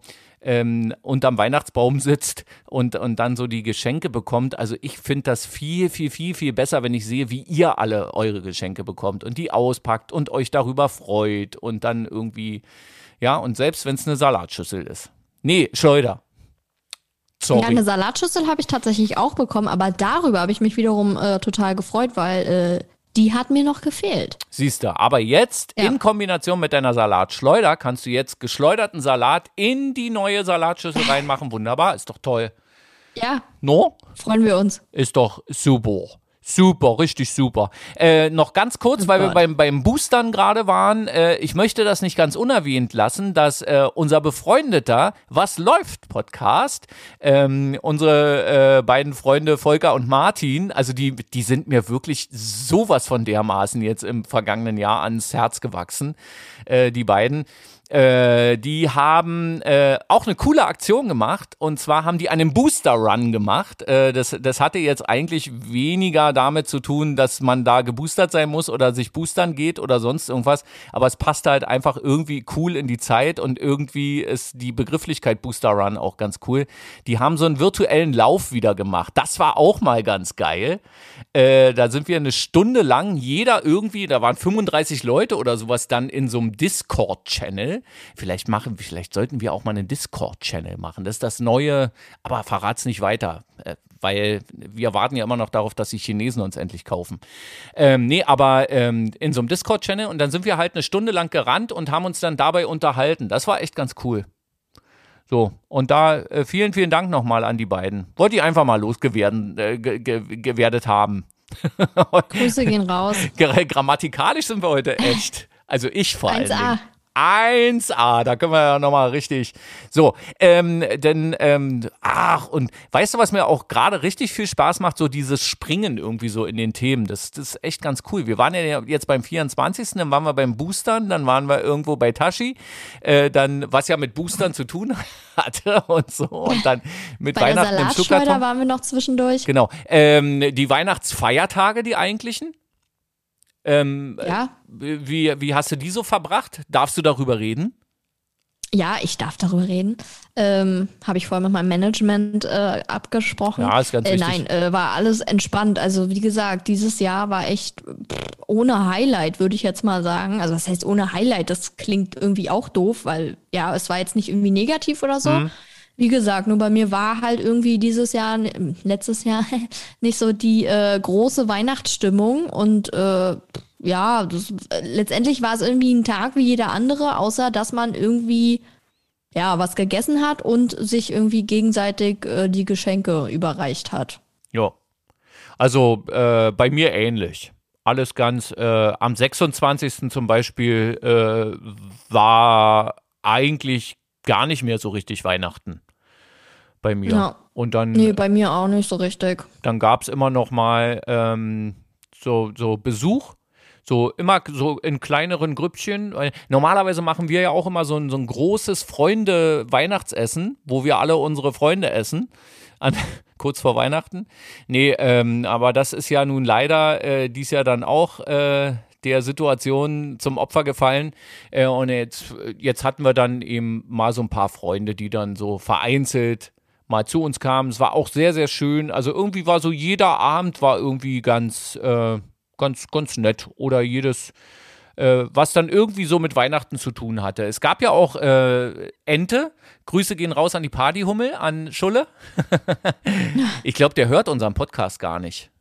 ähm, unterm Weihnachtsbaum sitzt und, und dann so die Geschenke bekommt. Also ich finde das viel, viel, viel, viel besser, wenn ich sehe, wie ihr alle eure Geschenke bekommt und die auspackt und euch darüber freut und dann irgendwie, ja, und selbst wenn es eine Salatschüssel ist. Nee, Schleuder. Sorry. Ja, eine Salatschüssel habe ich tatsächlich auch bekommen, aber darüber habe ich mich wiederum äh, total gefreut, weil äh, die hat mir noch gefehlt. Siehst du, aber jetzt Ja. in Kombination mit deiner Salatschleuder kannst du jetzt geschleuderten Salat in die neue Salatschüssel reinmachen. Wunderbar, ist doch toll. Ja, No? freuen wir uns. Ist doch super. Super, richtig super. Äh, noch ganz kurz, weil wir beim, beim Boostern gerade waren. Äh, ich möchte das nicht ganz unerwähnt lassen, dass äh, unser befreundeter Was läuft Podcast, ähm, unsere äh, beiden Freunde Volker und Martin, also die, die sind mir wirklich sowas von dermaßen jetzt im vergangenen Jahr ans Herz gewachsen, äh, die beiden. Äh, die haben äh, auch eine coole Aktion gemacht und zwar haben die einen Booster Run gemacht. Äh, das, das hatte jetzt eigentlich weniger damit zu tun, dass man da geboostert sein muss oder sich boostern geht oder sonst irgendwas, aber es passt halt einfach irgendwie cool in die Zeit und irgendwie ist die Begrifflichkeit Booster Run auch ganz cool. Die haben so einen virtuellen Lauf wieder gemacht. Das war auch mal ganz geil. Äh, da sind wir eine Stunde lang, jeder irgendwie, da waren 35 Leute oder sowas dann in so einem Discord-Channel. Vielleicht machen, vielleicht sollten wir auch mal einen Discord-Channel machen. Das ist das neue, aber verrat's nicht weiter. Äh, weil wir warten ja immer noch darauf, dass die Chinesen uns endlich kaufen. Ähm, nee, aber ähm, in so einem Discord-Channel und dann sind wir halt eine Stunde lang gerannt und haben uns dann dabei unterhalten. Das war echt ganz cool. So, und da äh, vielen, vielen Dank nochmal an die beiden. Wollte ich einfach mal losgewerden, äh, ge ge gewerdet haben. Grüße gehen raus. [laughs] Gra- Grammatikalisch sind wir heute echt. Also ich vor allen 1a. Dingen. 1A, da können wir ja nochmal richtig. So, ähm, denn, ähm, ach, und weißt du, was mir auch gerade richtig viel Spaß macht? So dieses Springen irgendwie so in den Themen. Das, das ist echt ganz cool. Wir waren ja jetzt beim 24., dann waren wir beim Boostern, dann waren wir irgendwo bei Tashi, äh, dann, was ja mit Boostern zu tun [laughs] hatte und so. Und dann mit Bei Weihnachten der im Schuhkarton. waren wir noch zwischendurch. Genau. Ähm, die Weihnachtsfeiertage, die eigentlichen. Ähm, Ja. wie, wie hast du die so verbracht? Darfst du darüber reden? Ja, ich darf darüber reden. Ähm, Habe ich vorher mit meinem Management äh, abgesprochen. Ja, ist ganz äh, wichtig. Nein, äh, war alles entspannt. Also wie gesagt, dieses Jahr war echt pff, ohne Highlight, würde ich jetzt mal sagen. Also das heißt ohne Highlight, das klingt irgendwie auch doof, weil ja, es war jetzt nicht irgendwie negativ oder so. Mhm. Wie gesagt, nur bei mir war halt irgendwie dieses Jahr, letztes Jahr [laughs] nicht so die äh, große Weihnachtsstimmung und äh, ja, das, äh, letztendlich war es irgendwie ein Tag wie jeder andere, außer dass man irgendwie ja was gegessen hat und sich irgendwie gegenseitig äh, die Geschenke überreicht hat. Ja. Also äh, bei mir ähnlich. Alles ganz, äh, am 26. zum Beispiel äh, war eigentlich gar nicht mehr so richtig Weihnachten bei mir. Ja. Und dann, Nee, bei mir auch nicht so richtig. dann gab es immer noch mal ähm, so, so Besuch. So immer so in kleineren Grüppchen. Normalerweise machen wir ja auch immer so ein, so ein großes Freunde-Weihnachtsessen, wo wir alle unsere Freunde essen. An, [laughs] kurz vor Weihnachten. Nee, ähm, aber das ist ja nun leider äh, dies Jahr dann auch äh, der Situation zum Opfer gefallen. Äh, und jetzt, jetzt hatten wir dann eben mal so ein paar Freunde, die dann so vereinzelt mal zu uns kamen. Es war auch sehr, sehr schön. Also irgendwie war so jeder Abend war irgendwie ganz, äh, ganz, ganz nett. Oder jedes, äh, was dann irgendwie so mit Weihnachten zu tun hatte. Es gab ja auch äh, Ente. Grüße gehen raus an die Partyhummel, an Schulle. [laughs] ich glaube, der hört unseren Podcast gar nicht.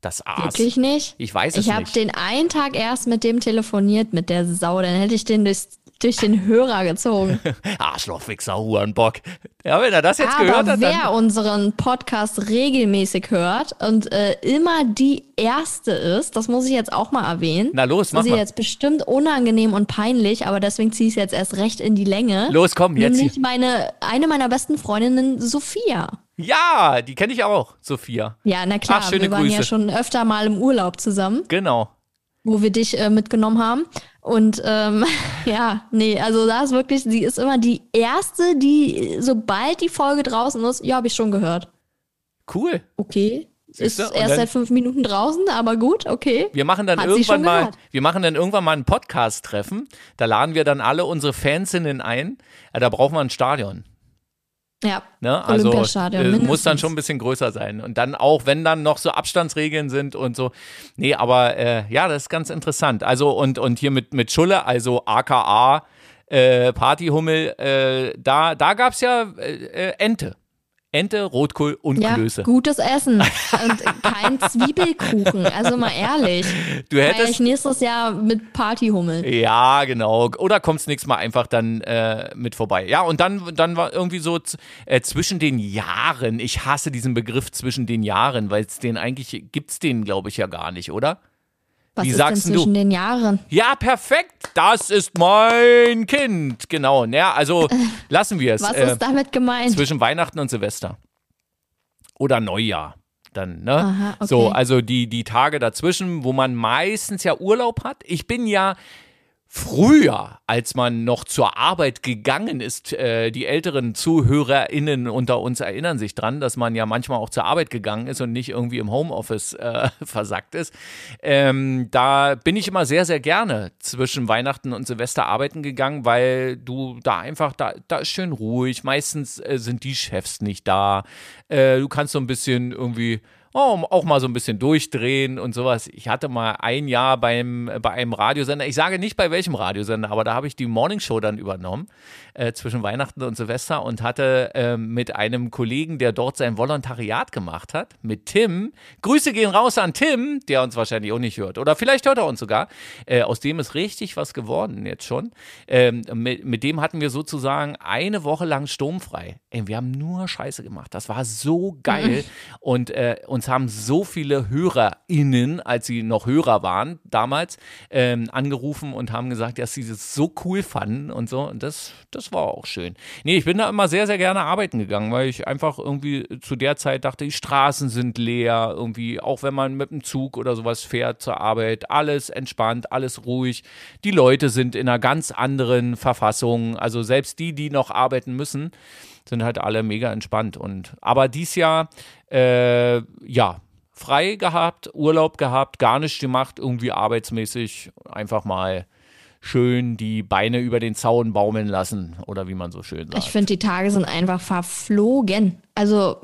Das Aas. Wirklich nicht? Ich weiß es Ich habe nicht. den einen Tag erst mit dem telefoniert, mit der Sau. Dann hätte ich den durch, durch den Hörer gezogen. [laughs] Arschlochwichser, Hurenbock. Ja, wenn er das jetzt Aber gehört hat, wer dann. unseren Podcast regelmäßig hört und äh, immer die erste ist, das muss ich jetzt auch mal erwähnen. Na los, das mach ist ihr mal. jetzt bestimmt unangenehm und peinlich, aber deswegen ziehe ich es jetzt erst recht in die Länge. Los, komm, jetzt. Nämlich meine, eine meiner besten Freundinnen, Sophia. Ja, die kenne ich auch, Sophia. Ja, na klar, Ach, schöne wir waren ja Grüße. schon öfter mal im Urlaub zusammen, Genau. Wo wir dich äh, mitgenommen haben. Und ähm, [laughs] ja, nee, also da ist wirklich, sie ist immer die erste, die, sobald die Folge draußen ist, ja, habe ich schon gehört. Cool. Okay. Ist Siehste? Und erst seit fünf Minuten draußen, aber gut, okay. Wir machen dann Hat irgendwann mal, gehört. wir machen dann irgendwann mal ein Podcast-Treffen. Da laden wir dann alle unsere Fansinnen ein. Da brauchen wir ein Stadion. Ja. Ne? Also äh, muss dann schon ein bisschen größer sein. Und dann auch, wenn dann noch so Abstandsregeln sind und so. Nee, aber äh, ja, das ist ganz interessant. Also und, und hier mit, mit Schulle, also aka äh, Partyhummel, äh, da, da gab es ja äh, Ente. Ente, Rotkohl und Ja, Klöße. gutes Essen [laughs] und kein Zwiebelkuchen. Also mal ehrlich. Du hättest ich nächstes Jahr mit Partyhummel. Ja, genau. Oder kommst nächstes Mal einfach dann äh, mit vorbei. Ja, und dann, dann war irgendwie so äh, zwischen den Jahren. Ich hasse diesen Begriff zwischen den Jahren, weil es den eigentlich gibt's den, glaube ich, ja gar nicht, oder? Was Wie ist sagst denn denn du? zwischen den Jahren? Ja, perfekt. Das ist mein Kind. Genau. Ja, also [laughs] lassen wir es. Was äh, ist damit gemeint? zwischen Weihnachten und Silvester. Oder Neujahr. Dann, ne? Aha, okay. So, also die, die Tage dazwischen, wo man meistens ja Urlaub hat. Ich bin ja früher, als man noch zur Arbeit gegangen ist, äh, die älteren ZuhörerInnen unter uns erinnern sich dran, dass man ja manchmal auch zur Arbeit gegangen ist und nicht irgendwie im Homeoffice äh, [laughs] versackt ist. Ähm, da bin ich immer sehr, sehr gerne zwischen Weihnachten und Silvester arbeiten gegangen, weil du da einfach, da, da ist schön ruhig. Meistens äh, sind die Chefs nicht da. Äh, du kannst so ein bisschen irgendwie oh, auch mal so ein bisschen durchdrehen und sowas. Ich hatte mal ein Jahr beim, bei einem Radiosender, ich sage nicht bei welchem Radiosender, aber da habe ich die Morningshow dann übernommen, äh, zwischen Weihnachten und Silvester und hatte ähm, mit einem Kollegen, der dort sein Volontariat gemacht hat, mit Tim, Grüße gehen raus an Tim, der uns wahrscheinlich auch nicht hört. Oder vielleicht hört er uns sogar. Äh, aus dem ist richtig was geworden jetzt schon. Ähm, mit, mit dem hatten wir sozusagen eine Woche lang sturmfrei. Ey, wir haben nur Scheiße gemacht. Das war so geil. [laughs] Und äh, uns uns haben so viele HörerInnen, als sie noch Hörer waren damals, ähm, angerufen und haben gesagt, dass sie das so cool fanden und so. Und das, das war auch schön. Nee, ich bin da immer sehr, sehr gerne arbeiten gegangen, weil ich einfach irgendwie zu der Zeit dachte, die Straßen sind leer, irgendwie, auch wenn man mit dem Zug oder sowas fährt zur Arbeit, alles entspannt, alles ruhig. Die Leute sind in einer ganz anderen Verfassung. Also selbst die, die noch arbeiten müssen, sind halt alle mega entspannt. Und aber dies Jahr, äh, ja, frei gehabt, Urlaub gehabt, gar nichts gemacht, irgendwie arbeitsmäßig einfach mal schön die Beine über den Zaun baumeln lassen oder wie man so schön sagt. Ich finde, die Tage sind einfach verflogen. Also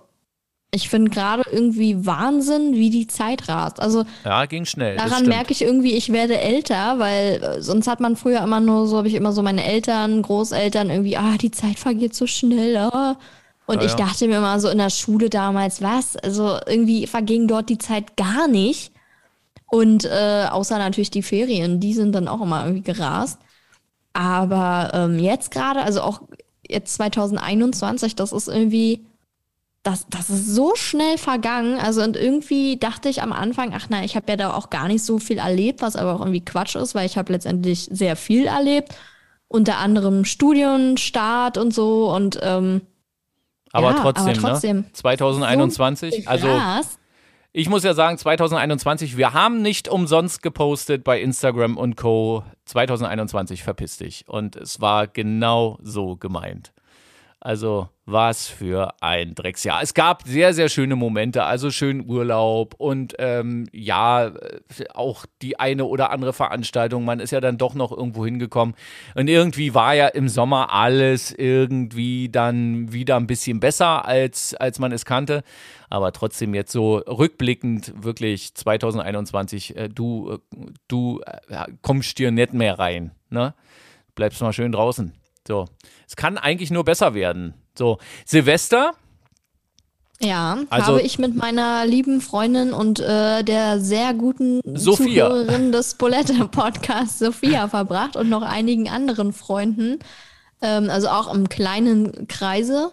ich finde gerade irgendwie Wahnsinn, wie die Zeit rast. Also ja, ging schnell. Daran merke ich irgendwie, ich werde älter, weil äh, sonst hat man früher immer nur so, habe ich immer so meine Eltern, Großeltern irgendwie, ah, die Zeit vergeht so schnell. Ah. Und ja, ich dachte mir immer so in der Schule damals, was? Also irgendwie verging dort die Zeit gar nicht. Und äh, außer natürlich die Ferien, die sind dann auch immer irgendwie gerast. Aber ähm, jetzt gerade, also auch jetzt 2021, das ist irgendwie das, das ist so schnell vergangen. Also und irgendwie dachte ich am Anfang, ach nein, ich habe ja da auch gar nicht so viel erlebt, was aber auch irgendwie Quatsch ist, weil ich habe letztendlich sehr viel erlebt. Unter anderem Studienstart und so und ähm, aber, ja, trotzdem, aber trotzdem, ne? 2021, so also ich muss ja sagen, 2021, wir haben nicht umsonst gepostet bei Instagram und Co. 2021 verpiss dich. Und es war genau so gemeint. Also was für ein Drecksjahr. Es gab sehr, sehr schöne Momente, also schönen Urlaub und ähm, ja, auch die eine oder andere Veranstaltung. Man ist ja dann doch noch irgendwo hingekommen. Und irgendwie war ja im Sommer alles irgendwie dann wieder ein bisschen besser, als, als man es kannte. Aber trotzdem jetzt so rückblickend wirklich 2021, äh, du, äh, du äh, kommst dir nicht mehr rein. Ne? Bleibst mal schön draußen. So. Es kann eigentlich nur besser werden. So. Silvester. Ja, also, habe ich mit meiner lieben Freundin und äh, der sehr guten Sophia. Zuhörerin des Bulette-Podcasts Sophia verbracht und noch einigen anderen Freunden. Ähm, also auch im kleinen Kreise.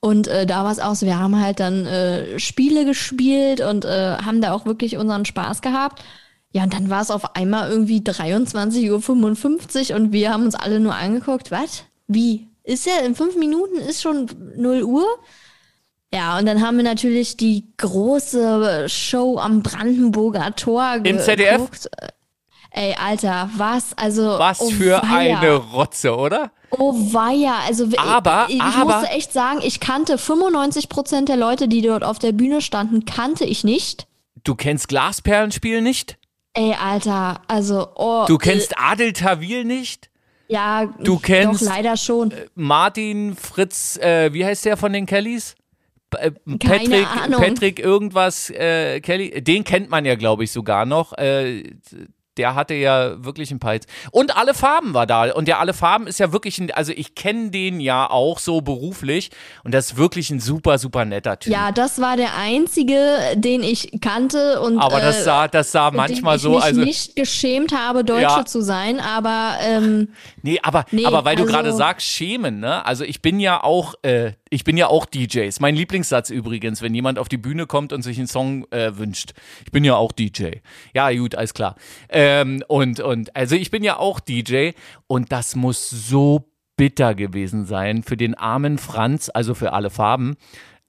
Und äh, da war es auch so, wir haben halt dann äh, Spiele gespielt und äh, haben da auch wirklich unseren Spaß gehabt. Ja, und dann war es auf einmal irgendwie 23.55 Uhr und wir haben uns alle nur angeguckt, was? Wie? Ist ja in fünf Minuten ist schon 0 Uhr? Ja, und dann haben wir natürlich die große Show am Brandenburger Tor Im ZDF? Ey, Alter, was? Also. Was oh für weia. eine Rotze, oder? Oh weia, also aber, ich, ich aber, musste echt sagen, ich kannte 95 Prozent der Leute, die dort auf der Bühne standen, kannte ich nicht. Du kennst Glasperlenspiel nicht? Ey, Alter, also, oh. Du kennst äh, Adel Tawil nicht? Ja, du kennst doch leider schon. Äh, Martin Fritz, äh, wie heißt der von den Kellys? Äh, Patrick, Patrick irgendwas äh, Kelly, den kennt man ja, glaube ich, sogar noch. Äh, der hatte ja wirklich ein paar Hits. Und alle Farben war da. Und der alle Farben ist ja wirklich ein, also ich kenne den ja auch so beruflich und das ist wirklich ein super, super netter Typ. Ja, das war der einzige, den ich kannte und aber das äh, sah, das sah manchmal so, also ich nicht geschämt habe, Deutsche ja. zu sein, aber ähm, nee, aber nee, aber weil also, du gerade sagst schämen, ne? Also ich bin ja auch äh, ich bin ja auch DJs. Mein Lieblingssatz übrigens, wenn jemand auf die Bühne kommt und sich einen Song äh, wünscht. Ich bin ja auch DJ. Ja, gut, alles klar. Ähm, und, und, also ich bin ja auch DJ und das muss so bitter gewesen sein für den armen Franz, also für alle Farben.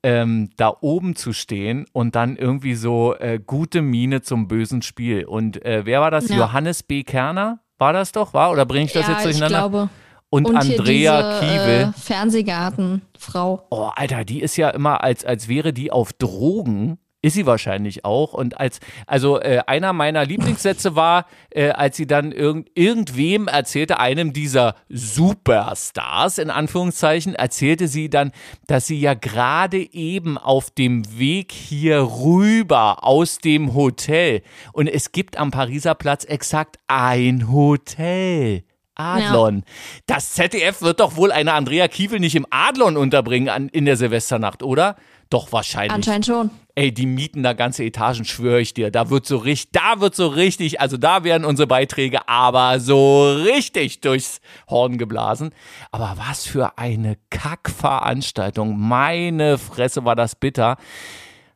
Ähm, da oben zu stehen und dann irgendwie so äh, gute Miene zum bösen Spiel. Und äh, wer war das? Ja. Johannes B. Kerner? War das doch? War? Oder bringe ich das ja, jetzt durcheinander? Ich glaube und, und Andrea diese, Kiewel. Äh, Fernsehgartenfrau. Oh, Alter, die ist ja immer, als, als wäre die auf Drogen. Ist sie wahrscheinlich auch. Und als, also äh, einer meiner Lieblingssätze [laughs] war, äh, als sie dann irgend, irgendwem erzählte, einem dieser Superstars, in Anführungszeichen, erzählte sie dann, dass sie ja gerade eben auf dem Weg hier rüber aus dem Hotel. Und es gibt am Pariser Platz exakt ein Hotel. Adlon. Ja. Das ZDF wird doch wohl eine Andrea Kiewel nicht im Adlon unterbringen an, in der Silvesternacht, oder? Doch wahrscheinlich. Anscheinend schon. Ey, die mieten da ganze Etagen, schwöre ich dir. Da wird so richtig, da wird so richtig, also da werden unsere Beiträge aber so richtig durchs Horn geblasen. Aber was für eine Kackveranstaltung. Meine Fresse war das bitter.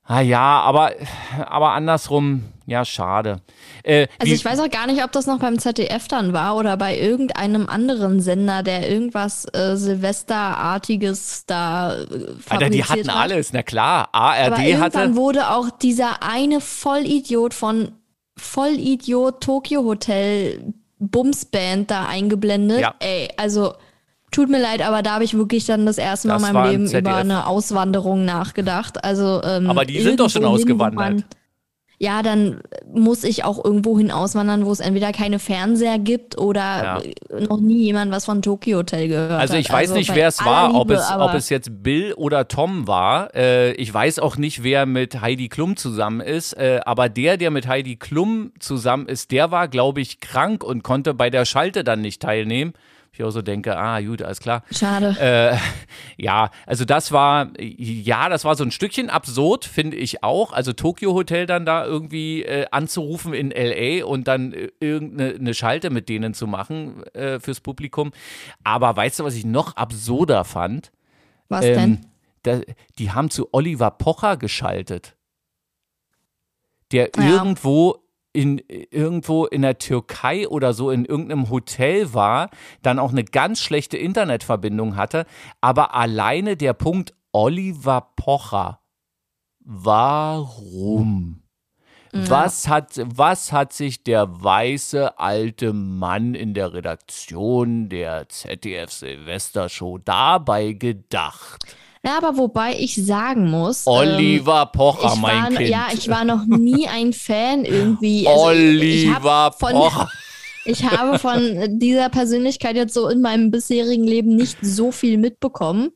Ah ja, aber, aber andersrum, ja, schade. Äh, also ich weiß auch gar nicht, ob das noch beim ZDF dann war oder bei irgendeinem anderen Sender, der irgendwas äh, Silvesterartiges da äh, Alter, die hatten hat. alles, na klar. ARD aber irgendwann hatte. wurde auch dieser eine Vollidiot von Vollidiot Tokyo Hotel Bumsband da eingeblendet. Ja. Ey, also Tut mir leid, aber da habe ich wirklich dann das erste Mal das in meinem Leben über eine Auswanderung nachgedacht. Also, ähm, aber die sind doch schon ausgewandert. Man, ja, dann muss ich auch irgendwo hin auswandern, wo es entweder keine Fernseher gibt oder ja. noch nie jemand was von Tokyo Hotel gehört Also ich weiß also nicht, wer es war, Liebe, ob, es, ob es jetzt Bill oder Tom war. Äh, ich weiß auch nicht, wer mit Heidi Klum zusammen ist. Äh, aber der, der mit Heidi Klum zusammen ist, der war, glaube ich, krank und konnte bei der Schalte dann nicht teilnehmen ich auch so denke, ah, gut, alles klar. Schade. Äh, [laughs] ja, also das war, ja, das war so ein Stückchen absurd, finde ich auch. Also Tokyo Hotel dann da irgendwie äh, anzurufen in LA und dann äh, irgendeine Schalte mit denen zu machen äh, fürs Publikum. Aber weißt du, was ich noch absurder fand? Was ähm, denn? Da, die haben zu Oliver Pocher geschaltet. Der ja. irgendwo in irgendwo in der Türkei oder so in irgendeinem Hotel war, dann auch eine ganz schlechte Internetverbindung hatte, aber alleine der Punkt Oliver Pocher. Warum? Ja. Was hat, was hat sich der weiße alte Mann in der Redaktion der ZDF Silvestershow dabei gedacht? Ja, aber wobei ich sagen muss. Oliver ähm, Pocher, mein war, Kind. Ja, ich war noch nie ein Fan irgendwie. Also Oliver von, Pocher. [laughs] Ich habe von dieser Persönlichkeit jetzt so in meinem bisherigen Leben nicht so viel mitbekommen.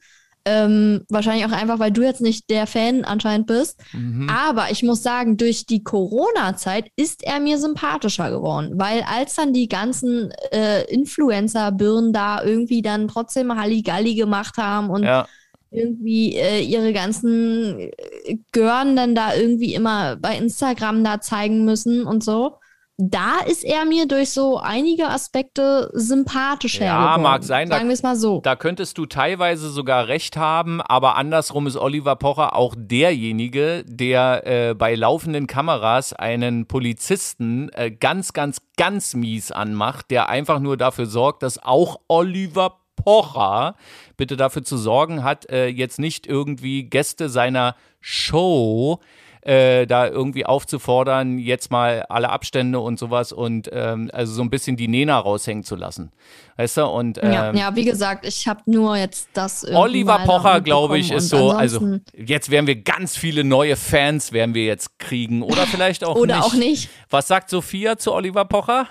Ähm, wahrscheinlich auch einfach, weil du jetzt nicht der Fan anscheinend bist. Mhm. Aber ich muss sagen, durch die Corona-Zeit ist er mir sympathischer geworden, weil als dann die ganzen äh, Influencer-Birnen da irgendwie dann trotzdem Halligalli gemacht haben und ja irgendwie äh, ihre ganzen äh, Gören dann da irgendwie immer bei Instagram da zeigen müssen und so. Da ist er mir durch so einige Aspekte sympathischer. Ja, geworden. mag sein. Sagen wir es mal so. Da könntest du teilweise sogar recht haben, aber andersrum ist Oliver Pocher auch derjenige, der äh, bei laufenden Kameras einen Polizisten äh, ganz, ganz, ganz mies anmacht, der einfach nur dafür sorgt, dass auch Oliver Pocher bitte dafür zu sorgen hat, äh, jetzt nicht irgendwie Gäste seiner Show äh, da irgendwie aufzufordern, jetzt mal alle Abstände und sowas und ähm, also so ein bisschen die Nena raushängen zu lassen. Weißt du? Und, ähm, ja, ja, wie gesagt, ich habe nur jetzt das. Oliver Pocher, glaube ich, ist so, also jetzt werden wir ganz viele neue Fans, werden wir jetzt kriegen. Oder vielleicht auch [laughs] oder nicht. auch nicht. Was sagt Sophia zu Oliver Pocher?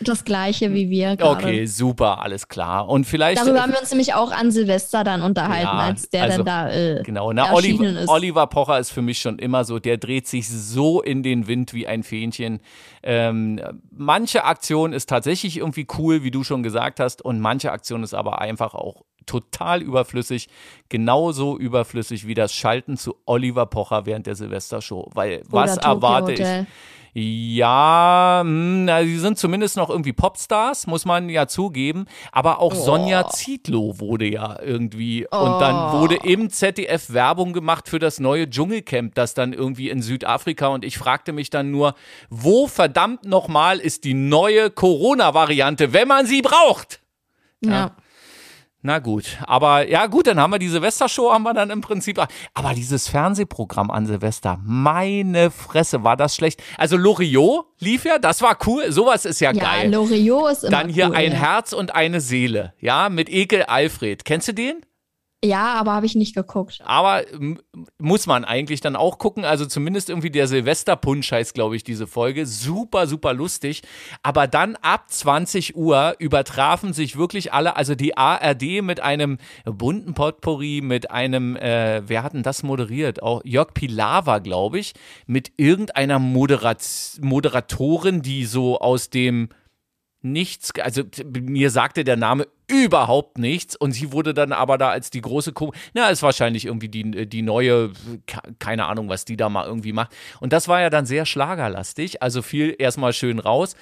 Das Gleiche wie wir gerade. Okay, super, alles klar. Und vielleicht. Darüber haben wir uns nämlich auch an Silvester dann unterhalten, ja, als der also, dann da. Äh, genau, na, Oliver, ist. Oliver Pocher ist für mich schon immer so, der dreht sich so in den Wind wie ein Fähnchen. Ähm, manche Aktion ist tatsächlich irgendwie cool, wie du schon gesagt hast, und manche Aktion ist aber einfach auch total überflüssig, genauso überflüssig wie das Schalten zu Oliver Pocher während der Silvestershow. Weil Oder was Tokyo erwarte Hotel. ich? Ja, mh, hm, sie sind zumindest noch irgendwie Popstars, muss man ja zugeben. Aber auch oh. Sonja Zietlow wurde ja irgendwie. Oh. Und dann wurde im ZDF Werbung gemacht für das neue Dschungelcamp, das dann irgendwie in Südafrika. Und ich fragte mich dann nur, wo verdammt nochmal ist die neue Corona-Variante, wenn man sie braucht? ja. ja. Na gut, aber ja gut, dann haben wir die Silvestershow, haben wir dann im Prinzip. Aber dieses Fernsehprogramm an Silvester, meine Fresse, war das schlecht. Also Loriot lief ja, das war cool, sowas ist ja, ja geil. Loriot ist immer Dann hier cool, ein ja. Herz und eine Seele, ja, mit Ekel Alfred. Kennst du den? Ja, aber habe ich nicht geguckt. Aber muss man eigentlich dann auch gucken. Also zumindest irgendwie der Silvesterpunsch heißt, glaube ich, diese Folge. Super, super lustig. Aber dann ab 20 Uhr übertrafen sich wirklich alle, also die ARD mit einem bunten Potpourri, mit einem, äh, wer hat denn das moderiert? Auch Jörg Pilawa, glaube ich, mit irgendeiner Moderat Moderatorin, die so aus dem nichts, also mir sagte der Name überhaupt nichts. Und sie wurde dann aber da als die große Ko Na, ist wahrscheinlich irgendwie die, die neue, keine Ahnung, was die da mal irgendwie macht. Und das war ja dann sehr schlagerlastig. Also viel erstmal schön raus.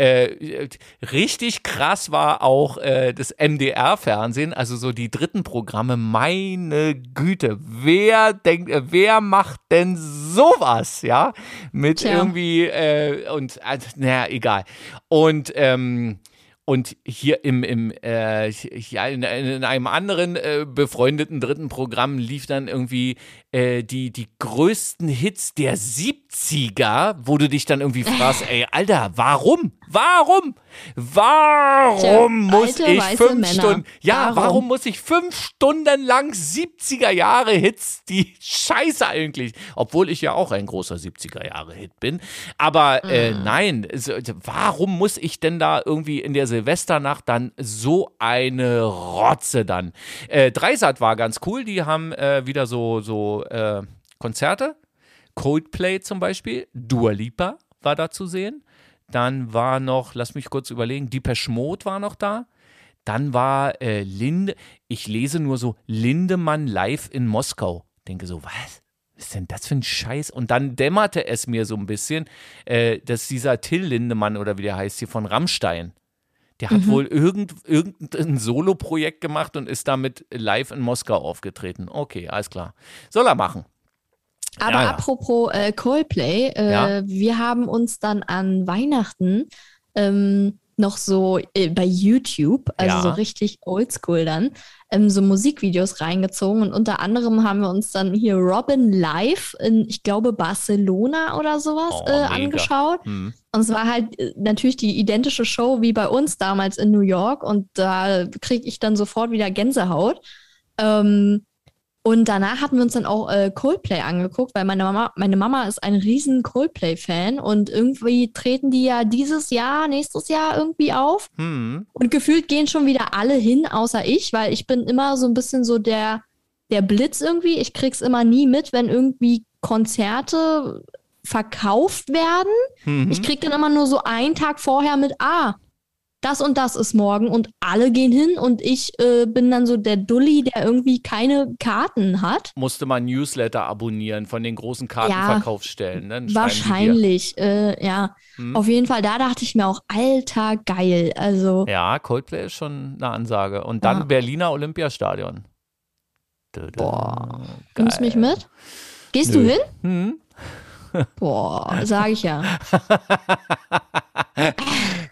Äh, richtig krass war auch äh, das MDR-Fernsehen, also so die dritten Programme. Meine Güte, wer denkt, äh, wer macht denn sowas, ja? Mit Tja. irgendwie äh, und äh, naja, egal. Und ähm, und hier im, im äh, ja, in, in, einem anderen äh, befreundeten dritten Programm lief dann irgendwie äh, die, die größten Hits der 70er, wo du dich dann irgendwie fragst, [laughs] ey, Alter, warum? Warum? Warum Tja, muss ich fünf Männer. Stunden, ja, warum? warum? muss ich fünf Stunden lang 70er Jahre Hits, die [laughs] scheiße eigentlich, obwohl ich ja auch ein großer 70er Jahre Hit bin, aber äh, mm. nein, warum muss ich denn da irgendwie in der Silvesternacht dann so eine Rotze dann? Äh, Dreisat war ganz cool, die haben äh, wieder so, so äh, Konzerte. Coldplay zum Beispiel, Dua Lipa war da zu sehen. Dann war noch, lass mich kurz überlegen, Depeche Mode war noch da. Dann war äh, Linde, ich lese nur so Lindemann live in Moskau. Denke so, was? Was ist denn das für ein Scheiß? Und dann dämmerte es mir so ein bisschen, äh, dass dieser Till Lindemann oder wie der heißt hier von Rammstein, der hat mhm. wohl irgend, irgendein Solo-Projekt gemacht und ist damit live in Moskau aufgetreten. Okay, alles klar. Soll er machen. Aber ja, ja. apropos äh, Coldplay, äh, ja. wir haben uns dann an Weihnachten ähm, noch so äh, bei YouTube, also so richtig oldschool dann, ähm, so Musikvideos reingezogen und unter anderem haben wir uns dann hier Robin live in, ich glaube, Barcelona oder sowas oh, äh, angeschaut. Hm. Und es war halt äh, natürlich die identische Show wie bei uns damals in New York und da kriege ich dann sofort wieder Gänsehaut. Ähm, und danach hatten wir uns dann auch äh, Coldplay angeguckt, weil meine Mama, meine Mama ist ein riesen Coldplay-Fan und irgendwie treten die ja dieses Jahr, nächstes Jahr irgendwie auf. Hm. Und gefühlt gehen schon wieder alle hin, außer ich, weil ich bin immer so ein bisschen so der, der Blitz irgendwie. Ich krieg's immer nie mit, wenn irgendwie Konzerte verkauft werden. Mhm. Ich krieg dann immer nur so einen Tag vorher mit, ah, das und das ist morgen und alle gehen hin und ich äh, bin dann so der Dulli, der irgendwie keine Karten hat. Musste man Newsletter abonnieren von den großen Kartenverkaufsstellen. Ja, wahrscheinlich, äh, ja. Hm. Auf jeden Fall, da dachte ich mir auch, alter, geil. Also, ja, Coldplay ist schon eine Ansage. Und dann ja. Berliner Olympiastadion. Boah, nimmst du mich mit? Gehst Nö. du hin? Hm? Boah, sag ich ja. [laughs]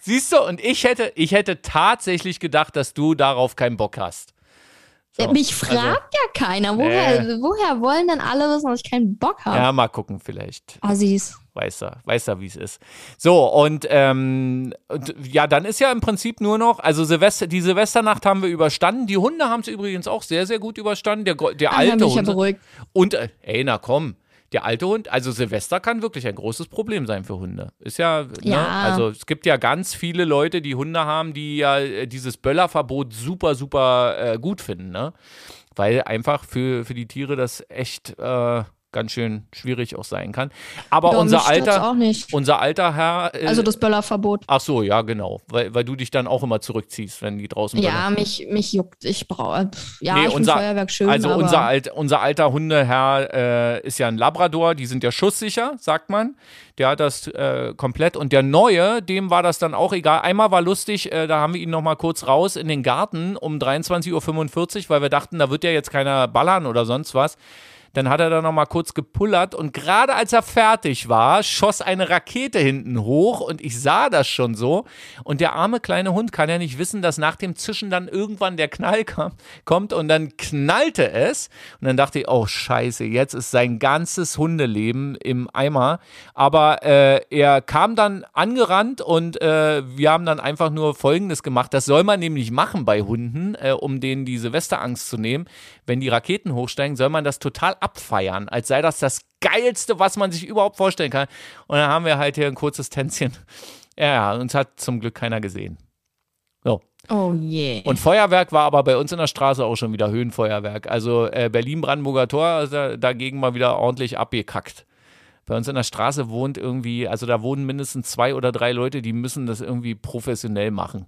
Siehst du, und ich hätte, ich hätte tatsächlich gedacht, dass du darauf keinen Bock hast. So, Mich fragt also, ja keiner. Woher, äh, woher wollen denn alle wissen, dass ich keinen Bock habe? Ja, mal gucken vielleicht. Assis. Weiß er, weiß er, wie es ist. So, und, ähm, und, ja, dann ist ja im Prinzip nur noch, also Silvester, die Silvesternacht haben wir überstanden. Die Hunde haben es übrigens auch sehr, sehr gut überstanden. Der, der alte Hund. Ja beruhigt. Und, äh, ey, na komm, der alte Hund, also Silvester kann wirklich ein großes Problem sein für Hunde. Ist ja, ne, ja. Ne, also es gibt ja ganz viele Leute, die Hunde haben, die ja äh, dieses Böllerverbot super, super äh, gut finden, ne? Weil einfach für, für die Tiere das echt äh, ganz schön schwierig auch sein kann. Aber ja, unser alter, unser alter Herr. Äh, also das Böllerverbot. Ach so, ja, genau. Weil, weil du dich dann auch immer zurückziehst, wenn die draußen böllern. Ja, mich, mich juckt. Ich brauche. Ja, nee, ich unser, Feuerwerk schön. Also unser, alt, unser alter Hundeherr äh, ist ja ein Labrador, die sind ja schusssicher, sagt man. Der hat das äh, komplett. Und der neue, dem war das dann auch egal. Einmal war lustig, äh, da haben wir ihn noch mal kurz raus in den Garten um 23.45 Uhr, weil wir dachten, da wird ja jetzt keiner ballern oder sonst was. Dann hat er da nochmal kurz gepullert und gerade als er fertig war, schoss eine Rakete hinten hoch und ich sah das schon so. Und der arme kleine Hund kann ja nicht wissen, dass nach dem Zischen dann irgendwann der Knall kam, kommt und dann knallte es. Und dann dachte ich, oh Scheiße, jetzt ist sein ganzes Hundeleben im Eimer. Aber äh, er kam dann angerannt und äh, wir haben dann einfach nur Folgendes gemacht. Das soll man nämlich machen bei Hunden, äh, um denen die Silvesterangst zu nehmen. Wenn die Raketen hochsteigen, soll man das total abfeiern, als sei das das Geilste, was man sich überhaupt vorstellen kann. Und dann haben wir halt hier ein kurzes Tänzchen. [laughs] Ja, uns hat zum Glück keiner gesehen. So. Oh je. Yeah. Und Feuerwerk war aber bei uns in der Straße auch schon wieder Höhenfeuerwerk. Also äh, Berlin-Brandenburger Tor also dagegen mal wieder ordentlich abgekackt. Bei uns in der Straße wohnt irgendwie, also da wohnen mindestens zwei oder drei Leute, die müssen das irgendwie professionell machen.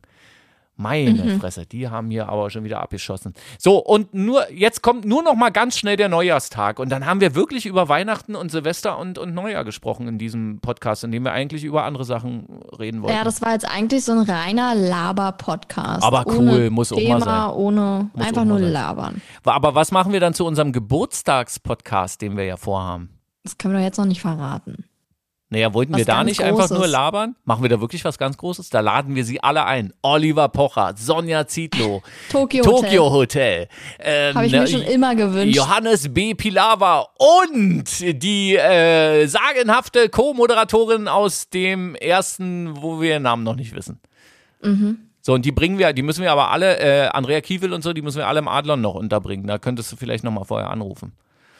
Meine Fresse, die haben hier aber schon wieder abgeschossen. So, und nur, jetzt kommt nur noch mal ganz schnell der Neujahrstag. Und dann haben wir wirklich über Weihnachten und Silvester und, und Neujahr gesprochen in diesem Podcast, in dem wir eigentlich über andere Sachen reden wollten. Ja, das war jetzt eigentlich so ein reiner Laber-Podcast. Aber cool, ohne muss auch mal Thema, sein. ohne Muss einfach nur sein. labern. Aber was machen wir dann zu unserem Geburtstagspodcast, den wir ja vorhaben? Das können wir doch jetzt noch nicht verraten. Naja, wollten Was wir da nicht einfach Großes. nur labern? Machen wir da wirklich was ganz Großes? Da laden wir sie alle ein. Oliver Pocher, Sonja Zietlow, [laughs] Tokyo Hotel. Hotel, ähm, Habe ich mir schon immer gewünscht. Johannes B. Pilawa und die äh, sagenhafte Co-Moderatorin aus dem ersten, wo wir ihren Namen noch nicht wissen. Mhm. So, und die bringen wir, die müssen wir aber alle, äh, Andrea Kiewel und so, die müssen wir alle im Adlon noch unterbringen. Da könntest du vielleicht nochmal vorher anrufen.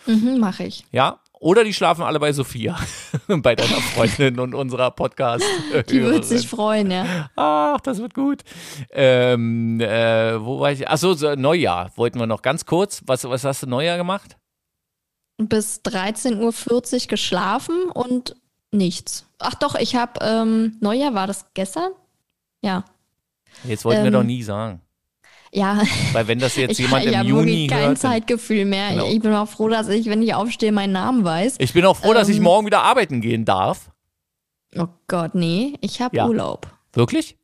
Mhm, Mache ich. Ja? Oder die schlafen alle bei Sophia, [laughs] bei deiner Freundin und unserer podcast Die wird sich freuen, ja. Ach, das wird gut. Ähm, äh, wo war ich? Achso, so, Neujahr wollten wir noch ganz kurz. Was, was hast du Neujahr gemacht? Bis 13.40 Uhr geschlafen und nichts. Ach doch, ich habe, ähm, Neujahr war das gestern? Ja. Jetzt wollten wir Ähm, doch nie sagen. Ja, Weil wenn das jetzt ich, jemand ich im habe Juni wirklich kein hört. Dann, Zeitgefühl mehr. Genau. Ich bin auch froh, dass ich, wenn ich aufstehe, meinen Namen weiß. ich bin auch froh, dass ich Ähm, morgen wieder arbeiten gehen darf. Oh Gott, nee, ich habe Ja. Urlaub. Wirklich?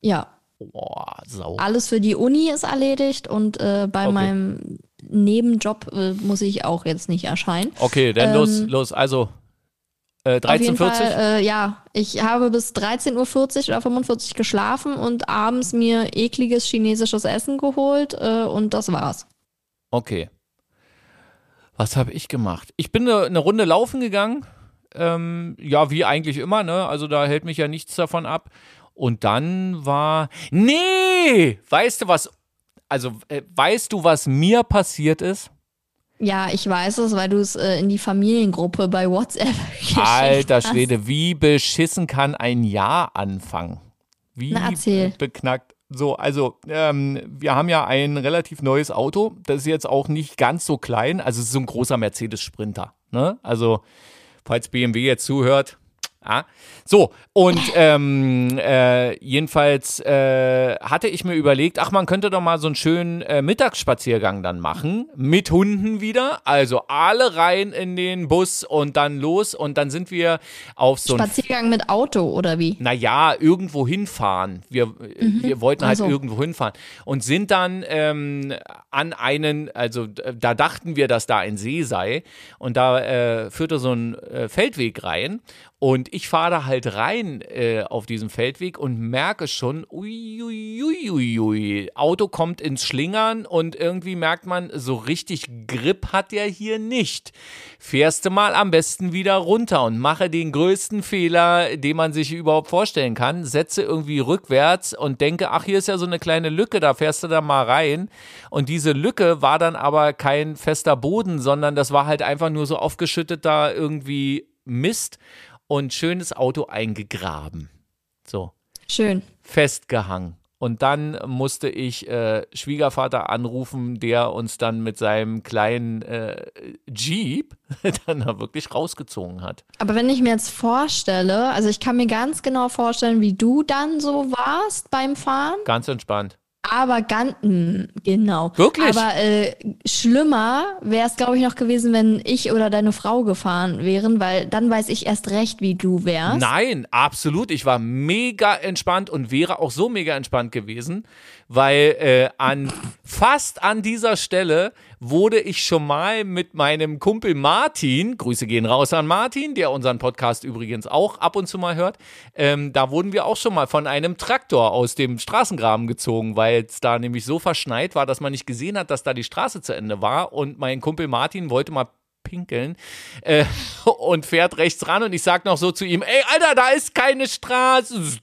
Ja, Boah, sau. alles für die Uni ist erledigt und äh, bei Okay. meinem Nebenjob äh, muss ich auch jetzt nicht erscheinen. Okay, dann Ähm, los, los. Also äh, Auf jeden 13.40 Fall, äh, ja, ich habe bis 13.40 Uhr oder 45 geschlafen und abends mir ekliges chinesisches Essen geholt äh, und das war's. Okay. Was habe ich gemacht? Ich bin eine, eine Runde laufen gegangen. Ähm, ja, wie eigentlich immer, ne? Also da hält mich ja nichts davon ab. Und dann war. Nee! Weißt du was? Also, äh, weißt du, was mir passiert ist? Ja, ich weiß es, weil du es äh, in die Familiengruppe bei WhatsApp [laughs] geschickt Alter. Schwede, wie beschissen kann ein Jahr anfangen? Wie Na, erzähl. beknackt. So, also, ähm, wir haben ja ein relativ neues Auto. Das ist jetzt auch nicht ganz so klein. Also, es ist so ein großer Mercedes Sprinter. Ne? Also, falls BMW jetzt zuhört. Ja. So, und ähm, äh, jedenfalls äh, hatte ich mir überlegt, ach, man könnte doch mal so einen schönen äh, Mittagsspaziergang dann machen. Mit Hunden wieder. Also alle rein in den Bus und dann los. Und dann sind wir auf so ein Spaziergang mit Auto oder wie? naja, irgendwo hinfahren. Wir, wir wollten halt Ach so. irgendwo hinfahren und sind dann ähm, an einen, also d- da dachten wir, dass da ein See sei und da äh, führte so ein äh, Feldweg rein und ich fahre da halt rein äh, auf diesem Feldweg und merke schon, ui, ui, ui, ui, ui, Auto kommt ins Schlingern und irgendwie merkt man, so richtig Grip hat der hier nicht. Fährst du mal am besten wieder runter und mache den größten Fehler, den man sich überhaupt vorstellen kann. Setze irgendwie rückwärts und denke, ach, hier ist ja so eine kleine Lücke, da fährst du da mal rein. Und diese Lücke war dann aber kein fester Boden, sondern das war halt einfach nur so aufgeschütteter irgendwie Mist und schönes Auto eingegraben. So Schön. festgehangen. Und dann musste ich äh, Schwiegervater anrufen, der uns dann mit seinem kleinen äh, Jeep [laughs] dann da wirklich rausgezogen hat. Aber wenn ich mir jetzt vorstelle, also ich kann mir ganz genau vorstellen, wie du dann so warst beim Fahren, Ganz entspannt. Aber ganz, mh, genau. Wirklich? Aber äh, schlimmer wäre es, glaube ich, noch gewesen, wenn ich oder deine Frau gefahren wären, weil dann weiß ich erst recht, wie du wärst. Nein, absolut. Ich war mega entspannt und wäre auch so mega entspannt gewesen, weil äh, an fast an dieser Stelle wurde ich schon mal mit meinem Kumpel Martin, Grüße gehen raus an Martin, der unseren Podcast übrigens auch ab und zu mal hört, ähm, da wurden wir auch schon mal von einem Traktor aus dem Straßengraben gezogen, weil es da nämlich so verschneit war, dass man nicht gesehen hat, dass da die Straße zu Ende war und mein Kumpel Martin wollte mal pinkeln äh, [laughs] und fährt rechts ran und ich sag noch so zu ihm, ey Alter, da ist keine Straße.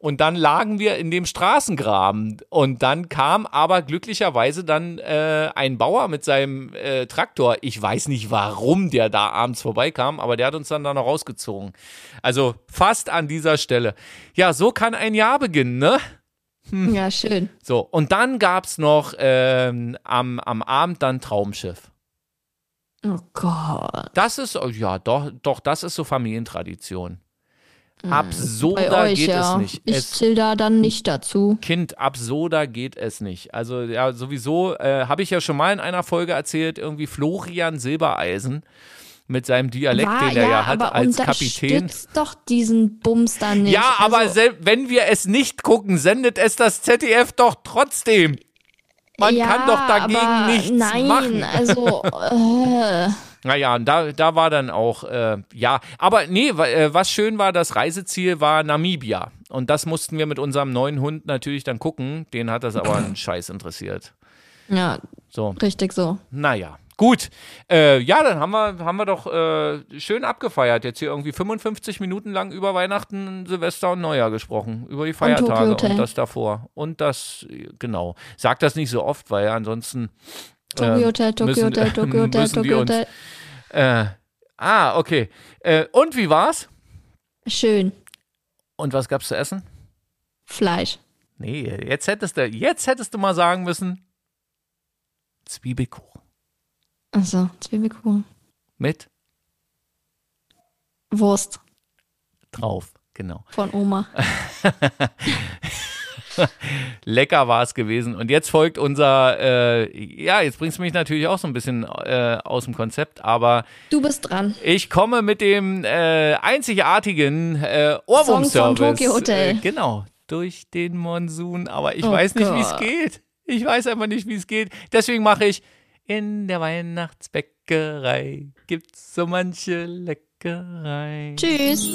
Und dann lagen wir in dem Straßengraben und dann kam aber glücklicherweise dann äh, ein Bauer mit seinem äh, Traktor. Ich weiß nicht, warum der da abends vorbeikam, aber der hat uns dann da noch rausgezogen. Also fast an dieser Stelle. Ja, so kann ein Jahr beginnen, ne? Ja, schön. So, und dann gab's noch ähm, am, am Abend dann Traumschiff. Oh Gott. Das ist, oh ja, doch, doch, das ist so Familientradition. Absurder Bei euch, geht ja. es nicht. Ich Es, zähle da dann nicht dazu. Kind, absurder geht es nicht. Also ja, sowieso äh, habe ich ja schon mal in einer Folge erzählt, irgendwie Florian Silbereisen mit seinem Dialekt, War, den er ja, hat aber als Kapitän. doch diesen Bums dann nicht. Ja, aber also, wenn wir es nicht gucken, sendet es das ZDF doch trotzdem. Man ja, kann doch dagegen nichts nein, machen. also [laughs] äh, Naja, und da, da war dann auch, äh, ja, aber nee, äh, was schön war, das Reiseziel war Namibia. Und das mussten wir mit unserem neuen Hund natürlich dann gucken. Den hat das aber einen Scheiß interessiert. ja, So, richtig so. naja. Gut, äh, ja, dann haben wir, haben wir doch äh, schön abgefeiert. Jetzt hier irgendwie 55 Minuten lang über Weihnachten, Silvester und Neujahr gesprochen. Über die Feiertage und, Hotel. das davor. Und das, äh, genau. Sag das nicht so oft, weil ja ansonsten. Tokyo ähm, Hotel, Tokyo Hotel, Tokyo [laughs] Hotel, Tokyo Hotel. Äh, ah, okay. Äh, und wie war's? Schön. Und was gab's zu essen? Fleisch. Nee, jetzt hättest du, jetzt hättest du mal sagen müssen, Zwiebelkuchen. Also, Zwiebelkuchen. Mit Wurst drauf, genau. von Oma. [laughs] [laughs] Lecker war es gewesen. Und jetzt folgt unser, äh, ja, jetzt bringst du mich natürlich auch so ein bisschen äh, aus dem Konzept, aber Du bist dran. ich komme mit dem äh, einzigartigen äh, Ohrwurm-Service. Tokyo Hotel. Äh, genau, durch den Monsun. Aber ich Oh weiß nicht, wie es geht. Ich weiß einfach nicht, wie es geht. Deswegen mache ich in der Weihnachtsbäckerei gibt's so manche Leckerei. Tschüss.